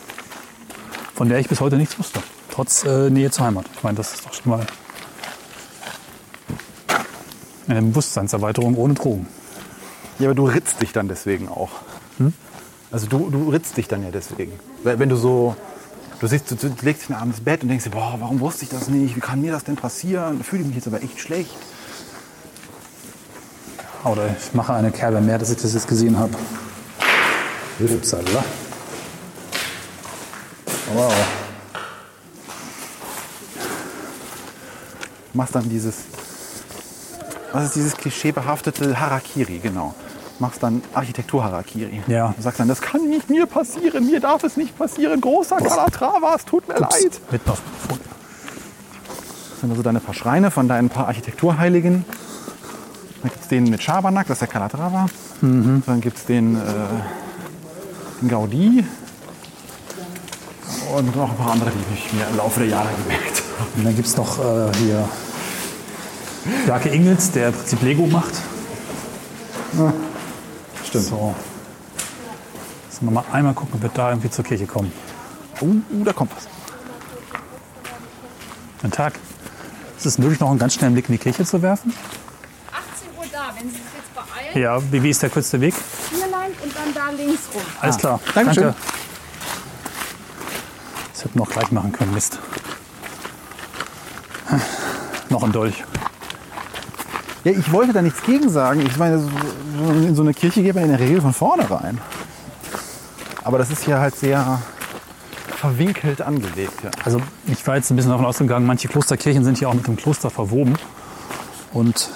Von der ich bis heute nichts wusste. Trotz äh, Nähe zur Heimat. Ich meine, das ist doch schon mal eine Bewusstseinserweiterung ohne Drogen. Ja, aber du ritzt dich dann deswegen auch. Also du, du ritzt dich dann ja deswegen. Wenn du so Du, siehst, du, du legst dich abends ins Bett und denkst dir, boah, warum wusste ich das nicht? Wie kann mir das denn passieren? Da fühle ich mich jetzt aber echt schlecht. Oder ich mache eine Kerbe mehr, dass ich das jetzt gesehen habe. Upsala. Wow. machst dann dieses, was ist dieses klischeebehaftete Harakiri, genau. Machst dann Architektur-Harakiri. Ja. Du sagst dann, das kann nicht mir passieren, mir darf es nicht passieren. Großer Calatrava, es tut mir Ups, leid. dem Folie. Das sind also deine paar Schreine von deinen paar Architekturheiligen. Dann gibt es den mit Schabernack, das ist der Calatrava. Dann gibt es den, äh, den Gaudi. Und noch ein paar andere, die ich mir im Laufe der Jahre gemerkt habe. Und dann gibt es noch äh, hier Jake Ingels, der im Prinzip Lego macht. Stimmt. So. Sollen wir mal einmal gucken, ob wir da irgendwie zur Kirche kommen. Uh, da kommt was. Guten Tag. Ist es möglich, noch einen ganz schnellen Blick in die Kirche zu werfen? 18 Uhr da, wenn Sie sich jetzt beeilen. Ja, wie, wie ist der kürzeste Weg? Hier lang und dann da links rum. Alles klar. Dankeschön. Danke. Das hätten wir auch gleich machen können. Mist. Noch ein Dolch. Ja, ich wollte da nichts gegen sagen. Ich meine, in so eine Kirche geht man in der Regel von vorne rein. Aber das ist hier halt sehr verwinkelt angelegt. Ja. Also ich war jetzt ein bisschen davon ausgegangen, manche Klosterkirchen sind ja auch mit dem Kloster verwoben. Und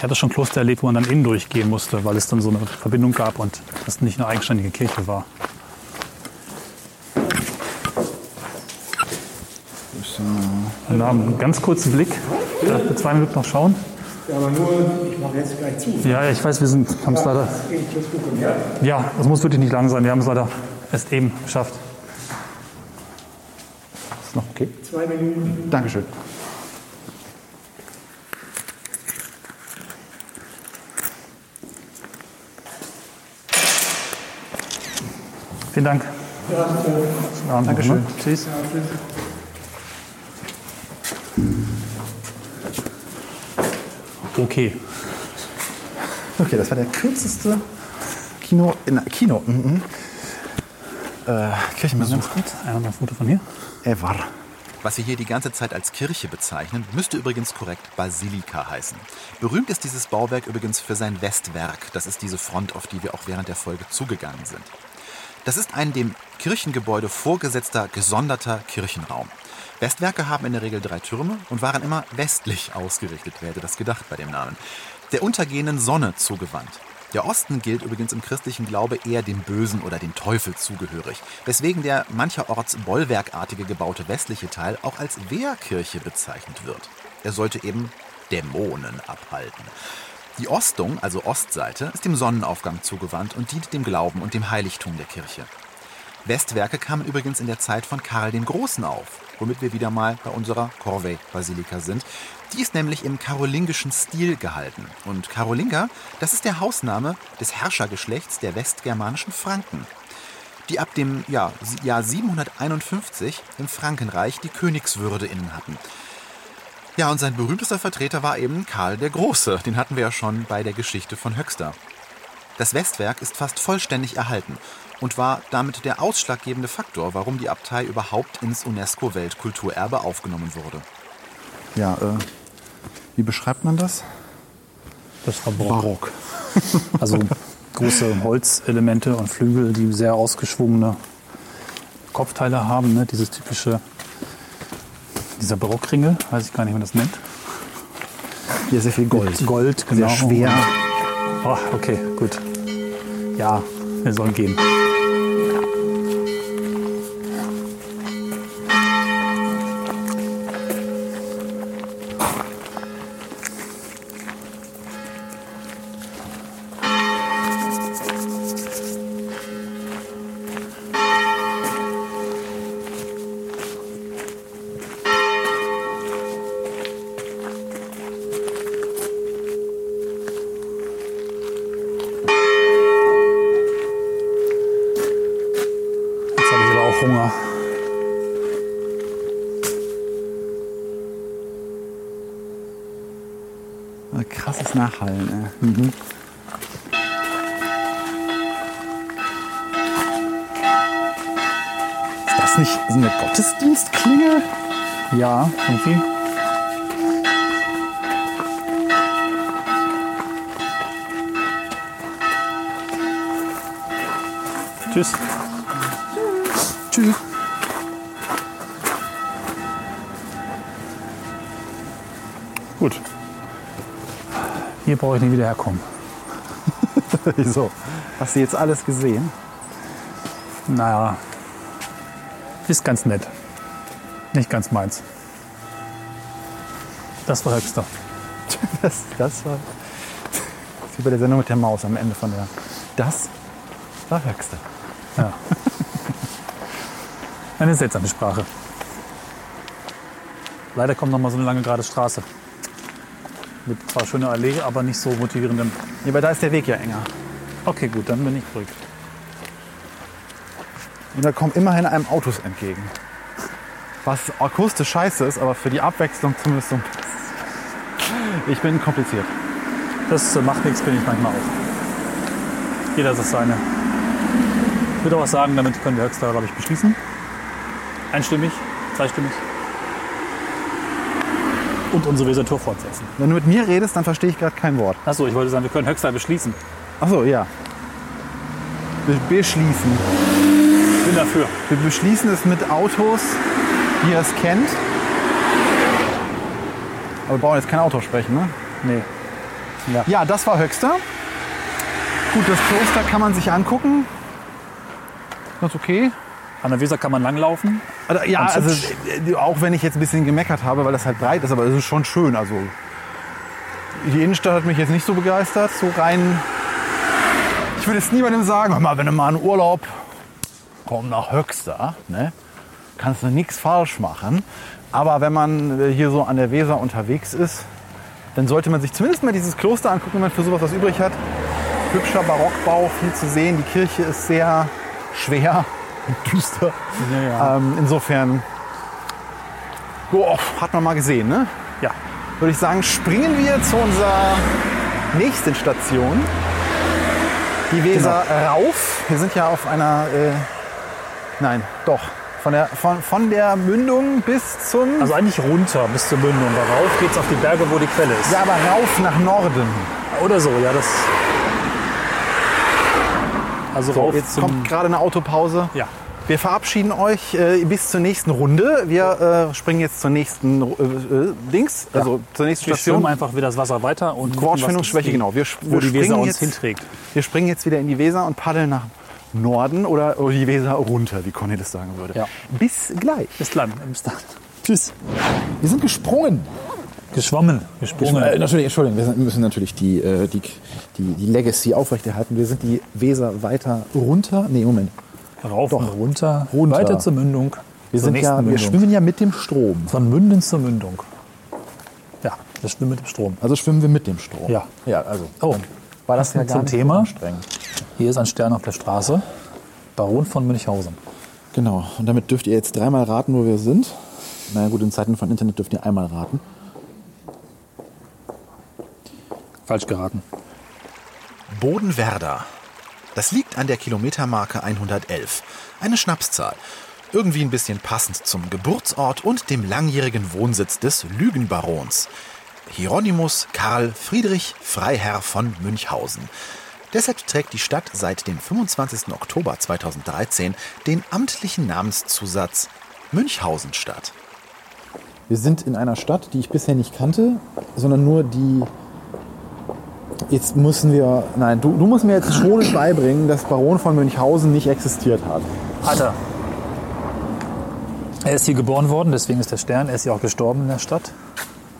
ich hatte schon Kloster erlebt, wo man dann innen durchgehen musste, weil es dann so eine Verbindung gab und das nicht eine eigenständige Kirche war. Wir haben einen ganz kurzen Blick. Darf für zwei Minuten noch schauen? Ja, aber nur, ich mache jetzt gleich zu. Ja, ja, ich weiß, wir sind, haben es leider. Ich? Ja, das muss wirklich nicht lang sein. Wir haben es leider erst eben geschafft. Ist noch okay? Zwei Minuten. Dankeschön. Vielen Dank. Schönen Abend. Dankeschön. Ne? Tschüss. Okay. Okay, das war der kürzeste Kino, in, Kino, mhm. äh, Kirchenbesuch Ganz kurz. Einmal noch ein Foto von hier. ever. Was wir hier die ganze Zeit als Kirche bezeichnen, müsste übrigens korrekt Basilika heißen. Berühmt ist dieses Bauwerk übrigens für sein Westwerk. Das ist diese Front, auf die wir auch während der Folge zugegangen sind. Das ist ein dem Kirchengebäude vorgesetzter, gesonderter Kirchenraum. Westwerke haben in der Regel drei Türme und waren immer westlich ausgerichtet, wer das gedacht bei dem Namen. Der untergehenden Sonne zugewandt. Der Osten gilt übrigens im christlichen Glaube eher dem Bösen oder dem Teufel zugehörig, weswegen der mancherorts bollwerkartige gebaute westliche Teil auch als Wehrkirche bezeichnet wird. Er sollte eben Dämonen abhalten. Die Ostung, also Ostseite, ist dem Sonnenaufgang zugewandt und dient dem Glauben und dem Heiligtum der Kirche. Westwerke kamen übrigens in der Zeit von Karl dem Großen auf, womit wir wieder mal bei unserer Corvey-Basilika sind. Die ist nämlich im karolingischen Stil gehalten. Und Karolinger, das ist der Hausname des Herrschergeschlechts der westgermanischen Franken, die ab dem ja, Jahr 751 im Frankenreich die Königswürde innen hatten. Ja, und sein berühmtester Vertreter war eben Karl der Große. Den hatten wir ja schon bei der Geschichte von Höxter. Das Westwerk ist fast vollständig erhalten und war damit der ausschlaggebende Faktor, warum die Abtei überhaupt ins UNESCO-Weltkulturerbe aufgenommen wurde. Ja, äh, wie beschreibt man das? Das war Barock. Barock. Also große Holzelemente und Flügel, die sehr ausgeschwungene Kopfteile haben. Ne? Dieses typische, dieser Barockringel, weiß ich gar nicht, wie man das nennt. Hier sehr viel Gold. Gold, genau. Sehr schwer. Oh, okay, gut. Ja, wir sollen gehen. Tschüss. Tschüss. Gut. Hier brauche ich nicht wieder herkommen. Wieso? Hast du jetzt alles gesehen? Naja, ist ganz nett. Nicht ganz meins. Das war Höchster. Das, das war. Das ist wie bei der Sendung mit der Maus am Ende von der. Das war Höchste. Ja. Eine seltsame Sprache. Leider kommt noch mal so eine lange gerade Straße. Mit zwar schöner Allee, aber nicht so motivierendem. Ja, aber da ist der Weg ja enger. Okay, gut, dann bin ich beruhigt. Und da kommen immerhin einem Autos entgegen. Was akustisch scheiße ist, aber für die Abwechslung zumindest so ein bisschen. Ich bin kompliziert. Das macht nichts, bin ich manchmal auch. Jeder das seine. Ich würde auch sagen, damit können wir Höxter, glaube ich, beschließen. Einstimmig, zweistimmig. Und unsere Weser-Tour fortsetzen. Wenn du mit mir redest, dann verstehe ich gerade kein Wort. Achso, ich wollte sagen, wir können Höxter beschließen. Achso, ja. Wir beschließen. Ich bin dafür. Wir beschließen es mit Autos, wie ihr es kennt. Aber wir brauchen jetzt kein Auto sprechen, ne? Nee. Ja, das war Höxter. Gut, das Kloster kann man sich angucken. Ist okay. An der Weser kann man langlaufen. Also, ja, Ganz also äh, auch wenn ich jetzt ein bisschen gemeckert habe, weil das halt breit ist, aber es ist schon schön. Also die Innenstadt hat mich jetzt nicht so begeistert. So rein. Ich würde jetzt niemandem sagen, mal, wenn du mal in Urlaub komm nach Höxter, ne, kannst du nichts falsch machen. Aber wenn man äh, hier so an der Weser unterwegs ist, dann sollte man sich zumindest mal dieses Kloster angucken, wenn man für sowas was übrig hat. Hübscher Barockbau, viel zu sehen. Die Kirche ist sehr schwer und düster. Ja, ja. Ähm, insofern, oh, hat man mal gesehen, ne? Ja. Würde ich sagen, springen wir zu unserer nächsten Station. Die Weser rauf. Wir sind ja auf einer, äh, nein, doch, von der, von, von der Mündung bis zum, Also eigentlich runter bis zur Mündung. Darauf geht's auf die Berge, wo die Quelle ist. ja, aber rauf nach Norden. Oder so, ja, das. Also So, jetzt kommt gerade eine Autopause. ja. Wir verabschieden euch äh, bis zur nächsten Runde. Wir äh, springen jetzt zur nächsten äh, Dings, also zur nächsten Wir schwimmen Station. einfach wieder das Wasser weiter und Wortfindungsschwäche, genau. Wir, wir die Weser springen uns jetzt, hinträgt. Wir springen jetzt wieder in die Weser und paddeln nach Norden oder oder die Weser runter, wie Conny das sagen würde. Ja. Bis gleich. Bis dann. Bis dann. Tschüss. Wir sind gesprungen. Geschwommen, gesprungen. Äh, natürlich, Entschuldigung, wir müssen natürlich die, äh, die, die, die Legacy aufrechterhalten. Wir sind die Weser weiter runter. Nee, Moment. Rauf und runter, Runter. weiter zur Mündung. Wir, zur sind ja, wir schwimmen ja mit dem Strom. Von Münden zur Mündung. Ja, wir schwimmen mit dem Strom. Also schwimmen wir mit dem Strom. Ja. Ja, also. Oh, War das ja Passend gar zum Thema. anstrengend. hier ist ein Stern auf der Straße. Baron von Münchhausen. Genau. Und damit dürft ihr jetzt dreimal raten, wo wir sind. Naja gut, in Zeiten von Internet dürft ihr einmal raten. Falsch geraten. Bodenwerder. Das liegt an der Kilometermarke 111. Eine Schnapszahl. Irgendwie ein bisschen passend zum Geburtsort und dem langjährigen Wohnsitz des Lügenbarons. Hieronymus Karl Friedrich Freiherr von Münchhausen. Deshalb trägt die Stadt seit dem 25. Oktober 2013 den amtlichen Namenszusatz Münchhausenstadt. Wir sind in einer Stadt, die ich bisher nicht kannte, sondern nur die. Jetzt müssen wir. Nein, du, du musst mir jetzt schon beibringen, dass Baron von Münchhausen nicht existiert hat. Hat er. Er ist hier geboren worden, deswegen ist der Stern. Er ist hier auch gestorben in der Stadt.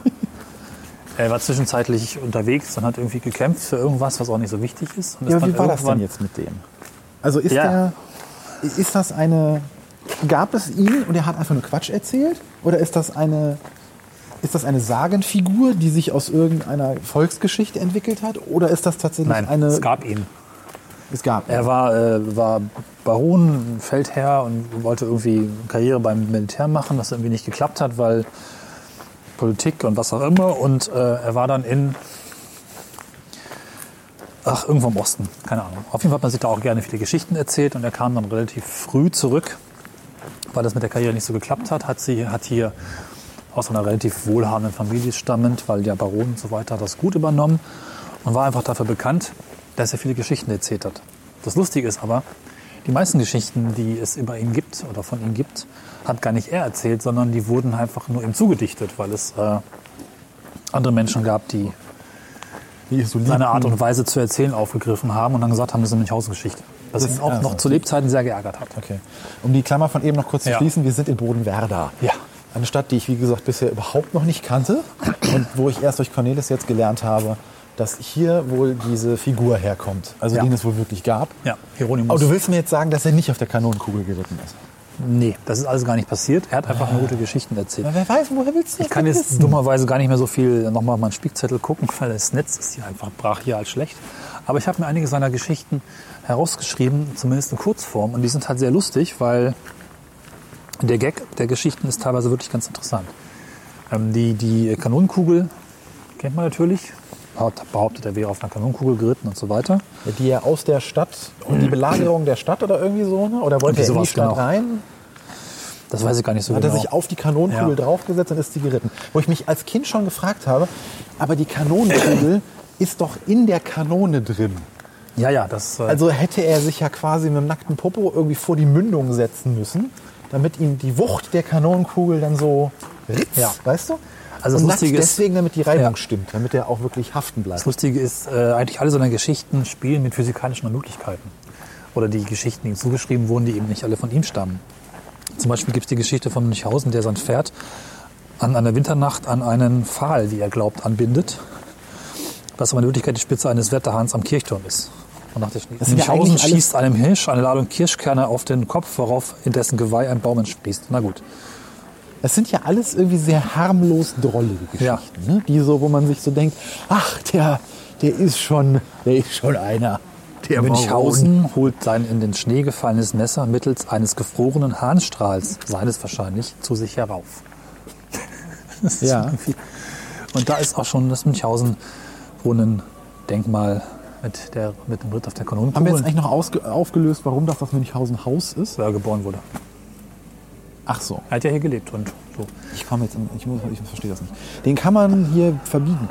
er war zwischenzeitlich unterwegs und hat irgendwie gekämpft für irgendwas, was auch nicht so wichtig ist. Und ist Ja, dann wie war das denn jetzt mit dem? Also ist Ja. der. Ist das eine. Gab es ihn und er hat einfach nur Quatsch erzählt? Oder ist das eine. Ist das eine Sagenfigur, die sich aus irgendeiner Volksgeschichte entwickelt hat? Oder ist das tatsächlich Nein, eine. es gab ihn. Es gab. Er war, äh, war Baron, Feldherr und wollte irgendwie Karriere beim Militär machen, was irgendwie nicht geklappt hat, weil Politik und was auch immer. Und äh, er war dann in, ach, irgendwo im Osten, keine Ahnung. Auf jeden Fall hat man sich da auch gerne viele Geschichten erzählt und er kam dann relativ früh zurück weil das mit der Karriere nicht so geklappt hat, hat sie hat hier aus einer relativ wohlhabenden Familie stammend, weil der Baron und so weiter das gut übernommen und war einfach dafür bekannt, dass er viele Geschichten erzählt hat. Das Lustige ist aber, die meisten Geschichten, die es über ihn gibt oder von ihm gibt, hat gar nicht er erzählt, sondern die wurden einfach nur ihm zugedichtet, weil es äh, andere Menschen gab, die so seine Art und Weise zu erzählen aufgegriffen haben und dann gesagt haben, das ist eine Münchhausen-Geschichte. Was ihn auch also, noch zu Lebzeiten sehr geärgert hat. Okay. Um die Klammer von eben noch kurz zu Ja. schließen, wir sind in Bodenwerder. Ja. Eine Stadt, die ich, wie gesagt, bisher überhaupt noch nicht kannte und wo ich erst durch Cornelis jetzt gelernt habe, dass hier wohl diese Figur herkommt. Also Ja. den es wohl wirklich gab. Ja, Hieronymus. Aber du willst mir jetzt sagen, dass er nicht auf der Kanonenkugel geritten ist? nee, das ist alles gar nicht passiert. Er hat einfach nur gute Geschichten erzählt. wer weiß, woher willst du Ich kann jetzt dummerweise gar nicht mehr so viel nochmal auf meinen Spickzettel gucken, weil das Netz ist hier einfach brach hier als schlecht. Aber ich habe mir einige seiner Geschichten herausgeschrieben, zumindest in Kurzform. Und die sind halt sehr lustig, weil der Gag der Geschichten ist teilweise wirklich ganz interessant. Ähm, die, die Kanonenkugel kennt man natürlich. Hat behauptet, er wäre auf einer Kanonenkugel geritten und so weiter. Die er aus der Stadt und die Belagerung der Stadt oder irgendwie so, ne? Oder wollte er in die Stadt genau. rein? Das weiß ich gar nicht so Hat genau. er sich auf die Kanonenkugel Ja. draufgesetzt und ist sie geritten. Wo ich mich als Kind schon gefragt habe, aber die Kanonenkugel ist doch in der Kanone drin. ja, ja, das. Äh, Also hätte er sich ja quasi mit dem nackten Popo irgendwie vor die Mündung setzen müssen, damit ihm die Wucht der Kanonenkugel dann so ritzt, Ja. weißt du? Also das und Lustige ist- deswegen, damit die Reibung Ja. stimmt, damit er auch wirklich haften bleibt. Das Lustige ist, äh, eigentlich alle seine Geschichten spielen mit physikalischen Möglichkeiten. Oder die Geschichten, die ihm zugeschrieben wurden, die eben nicht alle von ihm stammen. Zum Beispiel gibt es die Geschichte von Münchhausen, der sein Pferd an einer Winternacht an einen Pfahl, wie er glaubt, anbindet. Was aber in Wirklichkeit die Spitze eines Wetterhahns am Kirchturm ist. Und nach der ja Münchhausen alles- schießt einem Hirsch eine Ladung Kirschkerne auf den Kopf, worauf in dessen Geweih ein Baum entsprießt. Na gut. Das sind ja alles irgendwie sehr harmlos drollige Geschichten, ne? die so, wo man sich so denkt, ach, der, der ist schon, der ist schon einer. Der Münchhausen holt sein in den Schnee gefallenes Messer mittels eines gefrorenen Harnstrahls, seines wahrscheinlich, zu sich herauf. Ja. Und da ist auch schon das Münchhausen-Brunnen-Denkmal mit, der, mit dem Ritt auf der Haben wir jetzt eigentlich noch aufgelöst, warum das das Münchhausen Haus ist? wo er geboren wurde. Ach so. Er hat ja hier gelebt und so. Ich komme jetzt, ich, muss, ich verstehe das nicht. Den kann man hier verbiegen.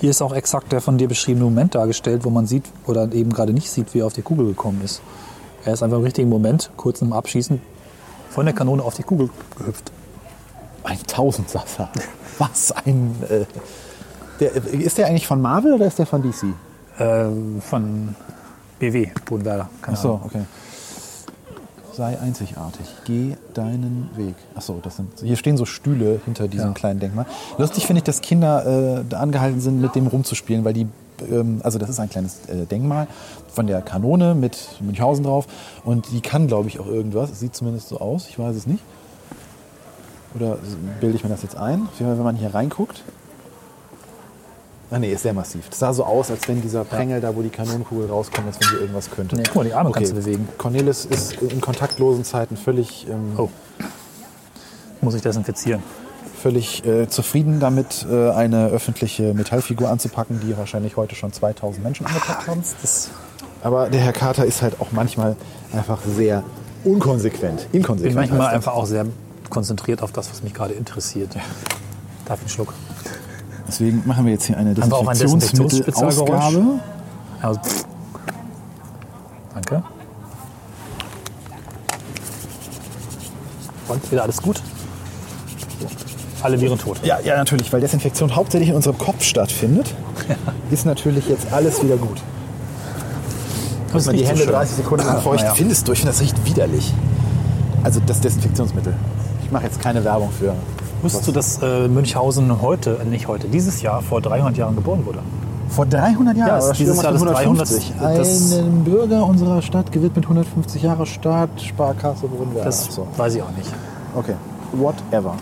Hier ist auch exakt der von dir beschriebene Moment dargestellt, wo man sieht oder eben gerade nicht sieht, wie er auf die Kugel gekommen ist. Er ist einfach im richtigen Moment, kurz nach dem Abschießen, von der Kanone auf die Kugel gehüpft. Ein Tausendsasser. Was ein. Äh, der, ist der eigentlich von Marvel oder ist der von DC? Äh, von BW, Bodenwerder. Keine Ach so, Ahnung. okay. Sei einzigartig. Geh deinen Weg. Ach so, das sind. Hier stehen so Stühle hinter diesem Ja. kleinen Denkmal. Lustig finde ich, dass Kinder äh, angehalten sind, mit dem rumzuspielen, weil die. Ähm, also, das ist ein kleines äh, Denkmal von der Kanone mit Münchhausen drauf. Und die kann, glaube ich, auch irgendwas. Es sieht zumindest so aus. Ich weiß es nicht. Oder bilde ich mir das jetzt ein? Wenn man hier reinguckt. Ah nee, ist sehr massiv. Das sah so aus, als wenn dieser Prängel da, wo die Kanonenkugel rauskommt, als wenn die irgendwas könnte. Nee, guck mal, die Arme kannst du bewegen. Cornelis ist in kontaktlosen Zeiten völlig, ähm, Oh. Muss ich desinfizieren. völlig äh, zufrieden damit, äh, eine öffentliche Metallfigur anzupacken, die wahrscheinlich heute schon 2000 Menschen angepackt haben. Aber der Herr Carter ist halt auch manchmal einfach sehr unkonsequent. ich bin Inkonsequent. manchmal einfach auch sehr konzentriert auf das, was mich gerade interessiert. Darf ich einen Schluck? Deswegen machen wir jetzt hier eine? Desinfektionsmittelausgabe. Also. Danke. Und wieder alles gut? Alle Viren tot. Ja, ja, natürlich, weil Desinfektion hauptsächlich in unserem Kopf stattfindet, ist natürlich jetzt alles wieder gut. Wenn man die so Hände schön. 30 Sekunden lang feucht Naja. findest du, ich finde das riecht widerlich. Also das Desinfektionsmittel. Ich mache jetzt keine Werbung für. Wusstest du, dass äh, Münchhausen heute, äh, nicht heute, dieses Jahr vor 300 Jahren geboren wurde? Vor 300 Jahren, Ja, ist dieses Jahr das irgendwas mit 300. das- Einem Bürger unserer Stadt gewidmet 150 Jahre Stadt, Sparkasse, Wohnwerk. Das so. weiß ich auch nicht. Okay, whatever.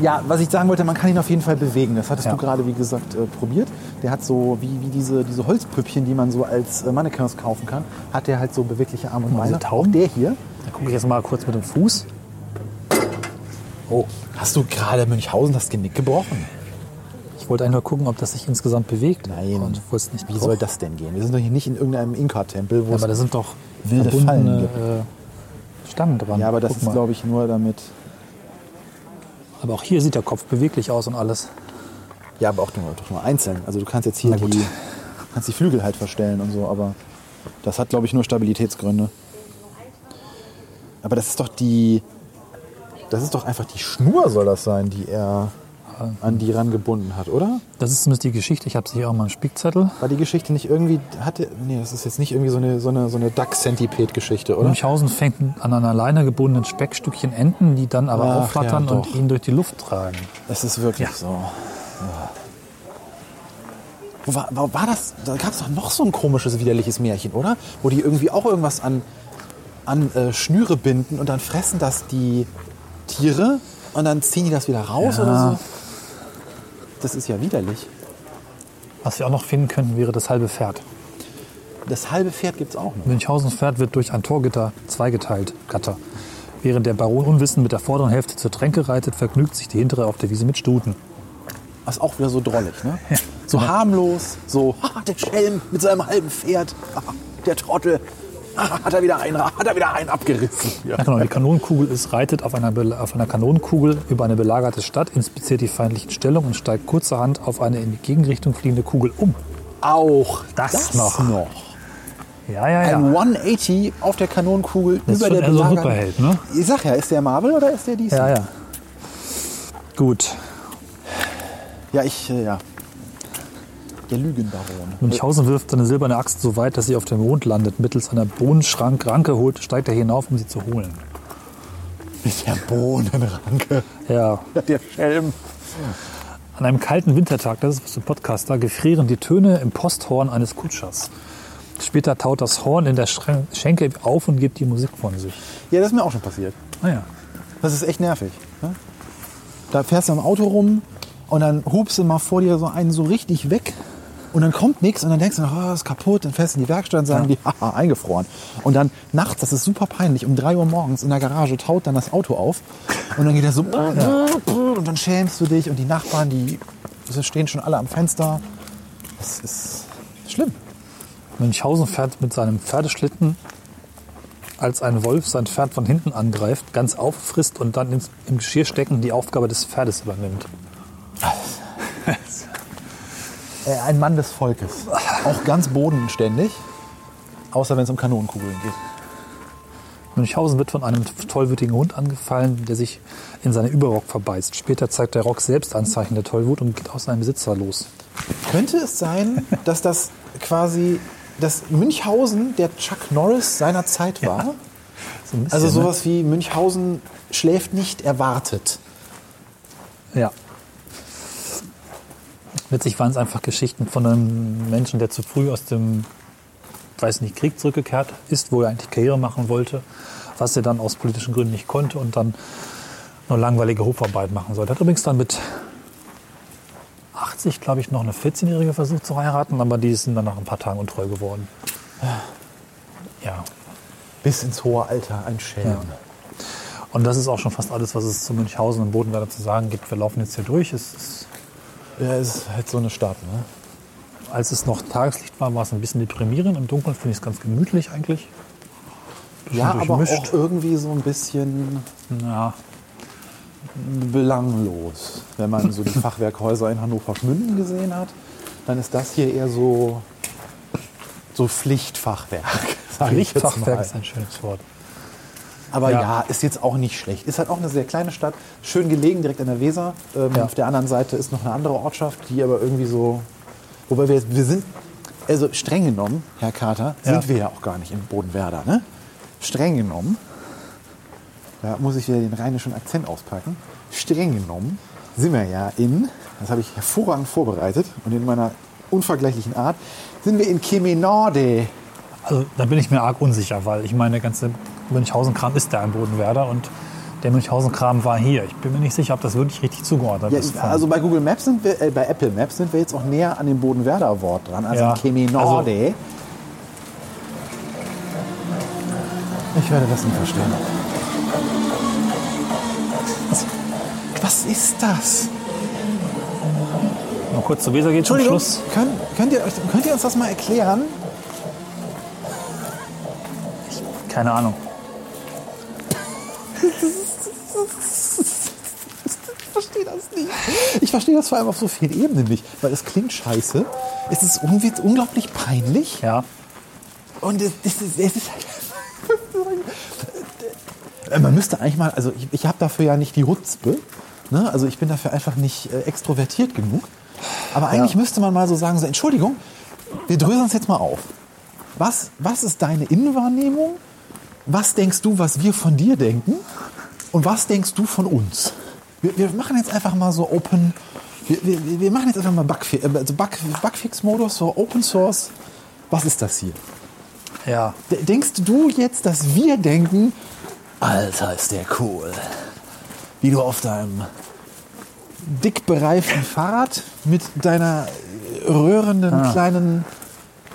Ja, was ich sagen wollte, man kann ihn auf jeden Fall bewegen. Das hattest Ja. du gerade, wie gesagt, äh, probiert. Der hat so, wie, wie diese, diese Holzpüppchen, die man so als äh, Mannequins kaufen kann, hat der halt so bewegliche Arme und Beine. Auch der hier. Da gucke ich jetzt mal kurz mit dem Fuß. Oh, Hast du gerade Münchhausen das Genick gebrochen? ich wollte nur gucken, ob das sich insgesamt bewegt. Nein. Und wo es nicht Wie doch. soll das denn gehen? Wir sind doch hier nicht in irgendeinem Inka-Tempel, wo Ja, es aber da sind doch wilde Fallen gibt. äh, Stangen dran. Ja, aber das Guck ist, glaube ich, nur damit. Aber auch hier sieht der Kopf beweglich aus und alles. Ja, aber auch nur, doch nur einzeln. Also du kannst jetzt hier die, kannst die Flügel halt verstellen und so, aber das hat, glaube ich, nur Stabilitätsgründe. Aber das ist doch die. Das ist doch einfach die Schnur, soll das sein, die er an die rangebunden hat, oder? Das ist zumindest die Geschichte. Ich habe sie hier auch mal im Spickzettel. War die Geschichte nicht irgendwie. Hatte, nee, das ist jetzt nicht irgendwie so eine, so eine, so eine Duck-Centipede-Geschichte, oder? Münchhausen fängt an einer Leine gebundenen Speckstückchen Enten, die dann aber Ach, aufflattern ja, und ihn durch die Luft tragen. Das ist wirklich Ja. so. Ja. Wo war, war, war das? Da gab es doch noch so ein komisches, widerliches Märchen, oder? Wo die irgendwie auch irgendwas an, an äh, Schnüre binden und dann fressen das die Tiere und dann ziehen die das wieder raus Ja. oder so. Das ist ja widerlich. Was wir auch noch finden könnten, wäre das halbe Pferd. Das halbe Pferd gibt es auch noch. Münchhausens Pferd wird durch ein Torgitter zweigeteilt, Gatter. Während der Baron unwissend mit der vorderen Hälfte zur Tränke reitet, vergnügt sich die hintere auf der Wiese mit Stuten. Das ist auch wieder so drollig, ne? So harmlos, so, haha, der Schelm mit seinem halben Pferd, haha, der Trottel, hat er wieder einen, hat er wieder einen abgerissen. Ja. Ja, genau, die Kanonenkugel ist, reitet auf einer, auf einer Kanonenkugel über eine belagerte Stadt, inspiziert die feindlichen Stellungen und steigt kurzerhand auf eine in die Gegenrichtung fliegende Kugel um. Auch Das noch. noch. Ja, ja, Ein 180 auf der Kanonenkugel Das über der so ein belagerten- Superheld, ne? Ich sag ja, ist der Marvel oder ist der DC? Ja, ja. Gut. Ja, ich, äh, ja. Der Lügenbaron. Münchhausen wirft seine silberne Axt so weit, dass sie auf dem Mond landet. Mittels einer Bohnenschrankranke holt, steigt er hinauf, um sie zu holen. Mit der Bohnenranke. Ja, Der Schelm. An einem kalten Wintertag, das ist was für Podcaster, gefrieren die Töne im Posthorn eines Kutschers. Später taut das Horn in der Schenke auf und gibt die Musik von sich. Ja, das ist mir auch schon passiert. Naja, Das ist echt nervig. Ne? Da fährst du am Auto rum und dann hubst du mal vor dir so einen so richtig weg und dann kommt nichts und dann denkst du noch, oh, ist kaputt, dann fährst du in die Werkstatt und sagen die, haha, eingefroren. Und dann nachts, das ist super peinlich, um 3 Uhr morgens in der Garage taut dann das Auto auf und dann geht er so und dann schämst du dich und die Nachbarn, die stehen schon alle am Fenster. Das ist schlimm. Münchhausen fährt mit seinem Pferdeschlitten, als ein Wolf sein Pferd von hinten angreift, ganz auffrisst und dann ins, im Geschirr stecken die Aufgabe des Pferdes übernimmt. Äh, ein Mann des Volkes. Auch ganz bodenständig. Außer wenn es um Kanonenkugeln geht. Münchhausen wird von einem tollwütigen Hund angefallen, der sich in seinen Überrock verbeißt. Später zeigt der Rock selbst Anzeichen der Tollwut und geht aus seinem Besitzer los. Könnte es sein, dass das quasi, dass Münchhausen der Chuck Norris seiner Zeit war? So ein bisschen, Also ne? sowas wie Münchhausen schläft nicht, erwartet. Ja. Witzig waren es einfach Geschichten von einem Menschen, der zu früh aus dem, weiß nicht, Krieg zurückgekehrt ist, wo er eigentlich Karriere machen wollte, was er dann aus politischen Gründen nicht konnte und dann nur langweilige Hofarbeit machen sollte. Er hat übrigens dann mit 80, glaube ich, noch eine 14-Jährige versucht zu heiraten, aber die sind dann nach ein paar Tagen untreu geworden. Ja. Bis ins hohe Alter, ein Schelm. Ja. Und das ist auch schon fast alles, was es zu Münchhausen und Bodenwerder zu sagen gibt. Wir laufen jetzt hier durch. Es ist Ja, es ist halt so eine Stadt, ne? Als es noch Tageslicht war, war es ein bisschen deprimierend. Im Dunkeln finde ich es ganz gemütlich eigentlich. Ja, aber auch irgendwie so ein bisschen Ja, belanglos. Wenn man so die Fachwerkhäuser in Hannover-Schmünden gesehen hat, dann ist das hier eher so, so Pflichtfachwerk. sag ich jetzt Lichtfachwerk mal. ist ein schönes Wort. Aber ja. Ja. ist jetzt auch nicht schlecht. Ist halt auch eine sehr kleine Stadt, schön gelegen, direkt an der Weser. Ähm, Ja. Auf der anderen Seite ist noch eine andere Ortschaft, die aber irgendwie so. Wobei wir, wir sind, also streng genommen, Herr Kater, Ja. sind wir ja auch gar nicht in Bodenwerder. Ne? Streng genommen, da muss ich wieder den rheinischen Akzent auspacken. Streng genommen sind wir ja in, das habe ich hervorragend vorbereitet und in meiner unvergleichlichen Art, sind wir in Kemenorde. Also da bin ich mir arg unsicher, weil ich meine, der ganze Münchhausen-Kram ist da im Bodenwerder und der Münchhausen-Kram war hier. Ich bin mir nicht sicher, ob das wirklich richtig zugeordnet Ja, ist. also bei Google Maps sind wir, äh, bei Apple Maps sind wir jetzt auch näher an dem Bodenwerder Wort dran, also Ja, in Kemenorde. ich werde das nie verstehen. Was, was ist das? Mal kurz zur Weser geht zum Schluss. könnt, könnt, ihr, könnt ihr uns das mal erklären? Keine Ahnung. Ich verstehe das nicht. Ich verstehe das vor allem auf so vielen Ebenen nicht, weil es klingt scheiße. Es ist unglaublich peinlich. Ja. Und es, es, ist, es ist. Äh, Man müsste eigentlich mal, also ich, ich habe dafür ja nicht die Hutzpe. Ne? Also ich bin dafür einfach nicht äh, extrovertiert genug. Aber eigentlich müsste man mal so sagen, so, Entschuldigung, wir dröseln uns jetzt mal auf. Was, was ist deine Innenwahrnehmung? Was denkst du, was wir von dir denken? Und was denkst du von uns? Wir, wir machen jetzt einfach mal so Open, wir, wir, wir machen jetzt einfach mal Bugfi äh, also Bug, Bugfix-Modus, so Open Source. Was ist das hier? Ja. Denkst du jetzt, dass wir denken, Alter, ist der cool. Wie du auf deinem dick bereiften Fahrrad mit deiner rührenden kleinen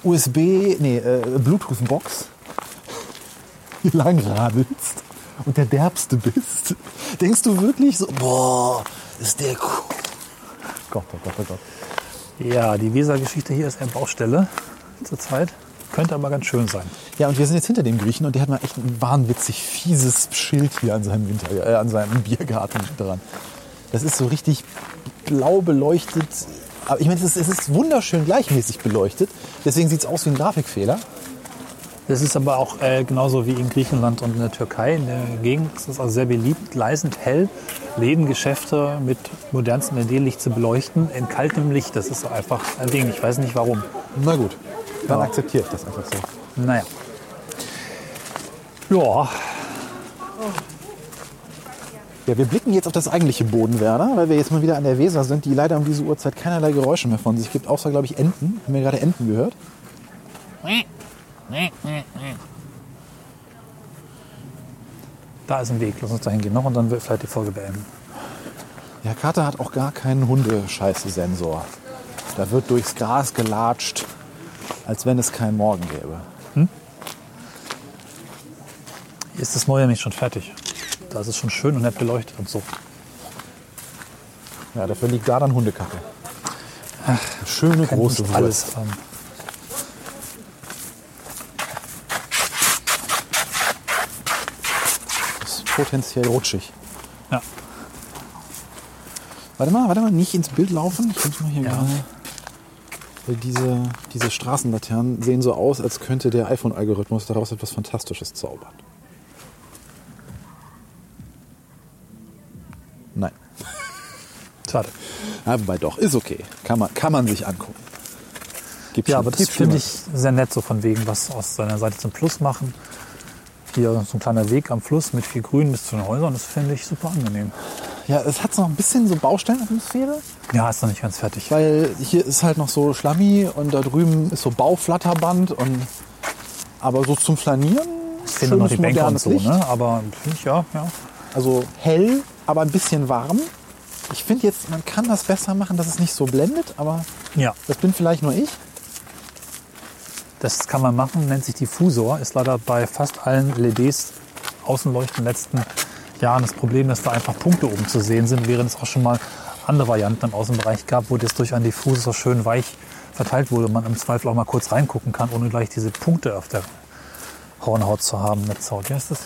USB, nee, äh, Bluetooth-Box hier lang radelst und der Derbste bist. Denkst du wirklich so, boah, ist der cool. Gott, oh Gott, oh Gott. Ja, die Weser-Geschichte hier ist eine Baustelle zurzeit. Könnte aber ganz schön sein. Ja, und wir sind jetzt hinter dem Griechen und der hat mal echt ein wahnwitzig fieses Schild hier an seinem, Winter, äh, an seinem Biergarten dran. Das ist so richtig blau beleuchtet. Aber ich meine, es ist, es ist wunderschön gleichmäßig beleuchtet. Deswegen sieht es aus wie ein Grafikfehler. Das ist aber auch äh, genauso wie in Griechenland und in der Türkei. In der Gegend ist es also sehr beliebt, leisend hell Läden, Geschäfte mit modernstem LED-Licht zu beleuchten. In kaltem Licht, das ist so einfach ein Ding. Ich weiß nicht warum. Na gut, dann Ja. akzeptiere ich das einfach so. Naja. Ja, Ja, wir blicken jetzt auf das eigentliche Bodenwerder, weil wir jetzt mal wieder an der Weser sind, die leider um diese Uhrzeit keinerlei Geräusche mehr von sich gibt, außer, glaube ich, Enten. Haben wir gerade Enten gehört? Da ist ein Weg. Lass uns da hingehen noch und dann wird vielleicht die Folge beenden. Ja, Kater hat auch gar keinen Hundescheiße-Sensor. Da wird durchs Gras gelatscht, als wenn es keinen Morgen gäbe. Hier ist das Neue nämlich schon fertig. Da ist es schon schön und nett beleuchtet und so. Ja, dafür liegt da dann Hundekacke. Ach, schöne große nicht Wurst. alles haben. Potenziell rutschig. Ja. Warte mal, warte mal, nicht ins Bild laufen. Ich muss mal hier Ja. gerade. Weil diese, diese Straßenlaternen sehen so aus, als könnte der iPhone-Algorithmus daraus etwas Fantastisches zaubern. Nein. Schade. Ja, wobei doch, ist okay. Kann man, kann man sich angucken. Gibt Ja, schon- aber das finde ich sehr nett, so von wegen, was aus seiner Seite zum Plus machen. Hier so ein kleiner Weg am Fluss mit viel Grün bis zu den Häusern, das finde ich super angenehm. Ja, es hat noch ein bisschen so Baustellenatmosphäre. Ja, ist noch nicht ganz fertig. Weil hier ist halt noch so Schlammi und da drüben ist so Bauflatterband und aber so zum Flanieren. Ich finde noch die Bänke und so, Licht. ne? aber ich, ja, ja. Also hell, aber ein bisschen warm. Ich finde jetzt, man kann das besser machen, dass es nicht so blendet, aber Ja, das bin vielleicht nur ich. Das kann man machen, nennt sich Diffusor, ist leider bei fast allen LEDs Außenleuchten in den letzten Jahren das Problem, dass da einfach Punkte oben zu sehen sind, während es auch schon mal andere Varianten im Außenbereich gab, wo das durch einen Diffusor schön weich verteilt wurde und man im Zweifel auch mal kurz reingucken kann, ohne gleich diese Punkte auf der Hornhaut zu haben. Netzhaut, wie heißt das?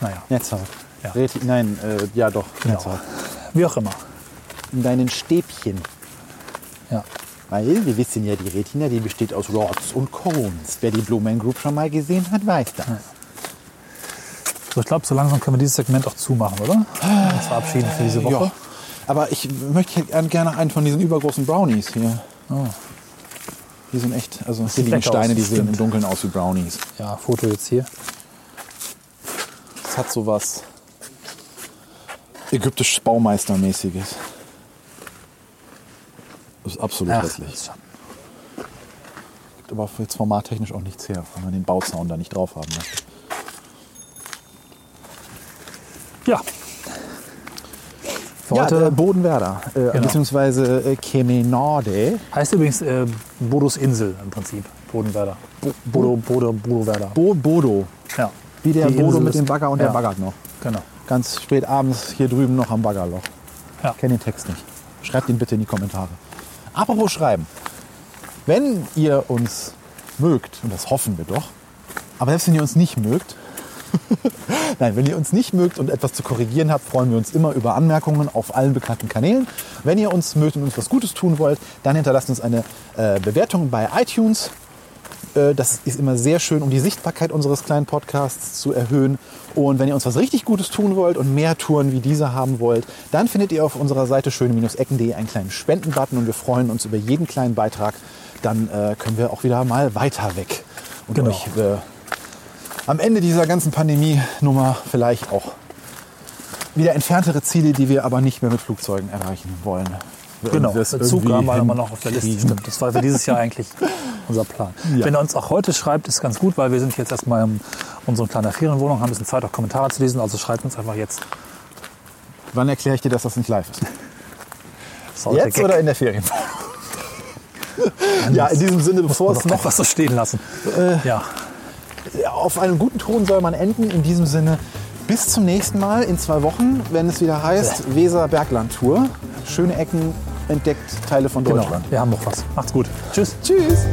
Naja, Netzhaut. Ja. Reti Nein, äh, ja doch, Genau. Netzhaut. wie auch immer. In deinen Stäbchen. Ja. Weil wir wissen ja, die Retina, die besteht aus Rods und Cones. Wer die Blue Man Group schon mal gesehen hat, weiß das. So, ich glaube, so langsam können wir dieses Segment auch zumachen, oder? Uns verabschieden für diese Woche. Ja. Aber ich möchte gern- gerne einen von diesen übergroßen Brownies hier. Die sind echt, also hier liegen Steine, aus, die sehen im Dunkeln aus wie Brownies. Ja, Foto jetzt hier. Es hat so was ägyptisch Baumeistermäßiges. Das ist absolut Ach, hässlich. das ist Gibt aber jetzt formattechnisch auch nichts her, wenn man den Bauzaun da nicht drauf haben möchte. Ja. Für Ja, heute äh, Bodenwerder, äh, Genau. beziehungsweise äh, Kemenade. heißt übrigens äh, Bodos Insel im Prinzip. Bodenwerder. Bodo, Bodo, Bodowerder. Bo Bodo. Ja. Wie der Die Bodo Insel mit dem Bagger und ja. der baggert noch. Genau. Ganz spät abends hier drüben noch am Baggerloch. Ja. Kenn den Text nicht. Schreibt ihn bitte in die Kommentare. Apropos schreiben. Wenn ihr uns mögt, und das hoffen wir doch, aber selbst wenn ihr uns nicht mögt, Nein, wenn ihr uns nicht mögt und etwas zu korrigieren habt, freuen wir uns immer über Anmerkungen auf allen bekannten Kanälen. Wenn ihr uns mögt und uns was Gutes tun wollt, dann hinterlasst uns eine äh, Bewertung bei iTunes. Äh, das ist immer sehr schön, um die Sichtbarkeit unseres kleinen Podcasts zu erhöhen. Und wenn ihr uns was richtig Gutes tun wollt und mehr Touren wie diese haben wollt, dann findet ihr auf unserer Seite schöne-ecken.de einen kleinen Spendenbutton und wir freuen uns über jeden kleinen Beitrag. Dann äh, können wir auch wieder mal weiter weg und Genau. euch äh, am Ende dieser ganzen Pandemie-Nummer vielleicht auch wieder entferntere Ziele, die wir aber nicht mehr mit Flugzeugen erreichen wollen. Genau, Wir es der Zug irgendwie haben wir immer noch auf der Liste. Stimmt, das war für dieses Jahr eigentlich unser Plan. Ja. Wenn er uns auch heute schreibt, ist ganz gut, weil wir sind jetzt erstmal in unserer kleinen Ferienwohnung, haben ein bisschen Zeit, auch Kommentare zu lesen. Also schreibt uns einfach jetzt. Wann erkläre ich dir, dass das nicht live ist? Das der Jetzt oder in der Ferien? ja, in diesem Sinne, bevor es noch Äh, was so stehen lassen. ja, auf einem guten Ton soll man enden. In diesem Sinne, bis zum nächsten Mal in zwei Wochen, wenn es wieder heißt Weser Bergland Tour. Schöne Ecken entdeckt, Teile von genau. Deutschland. Wir haben noch was. Macht's gut. Tschüss. Tschüss.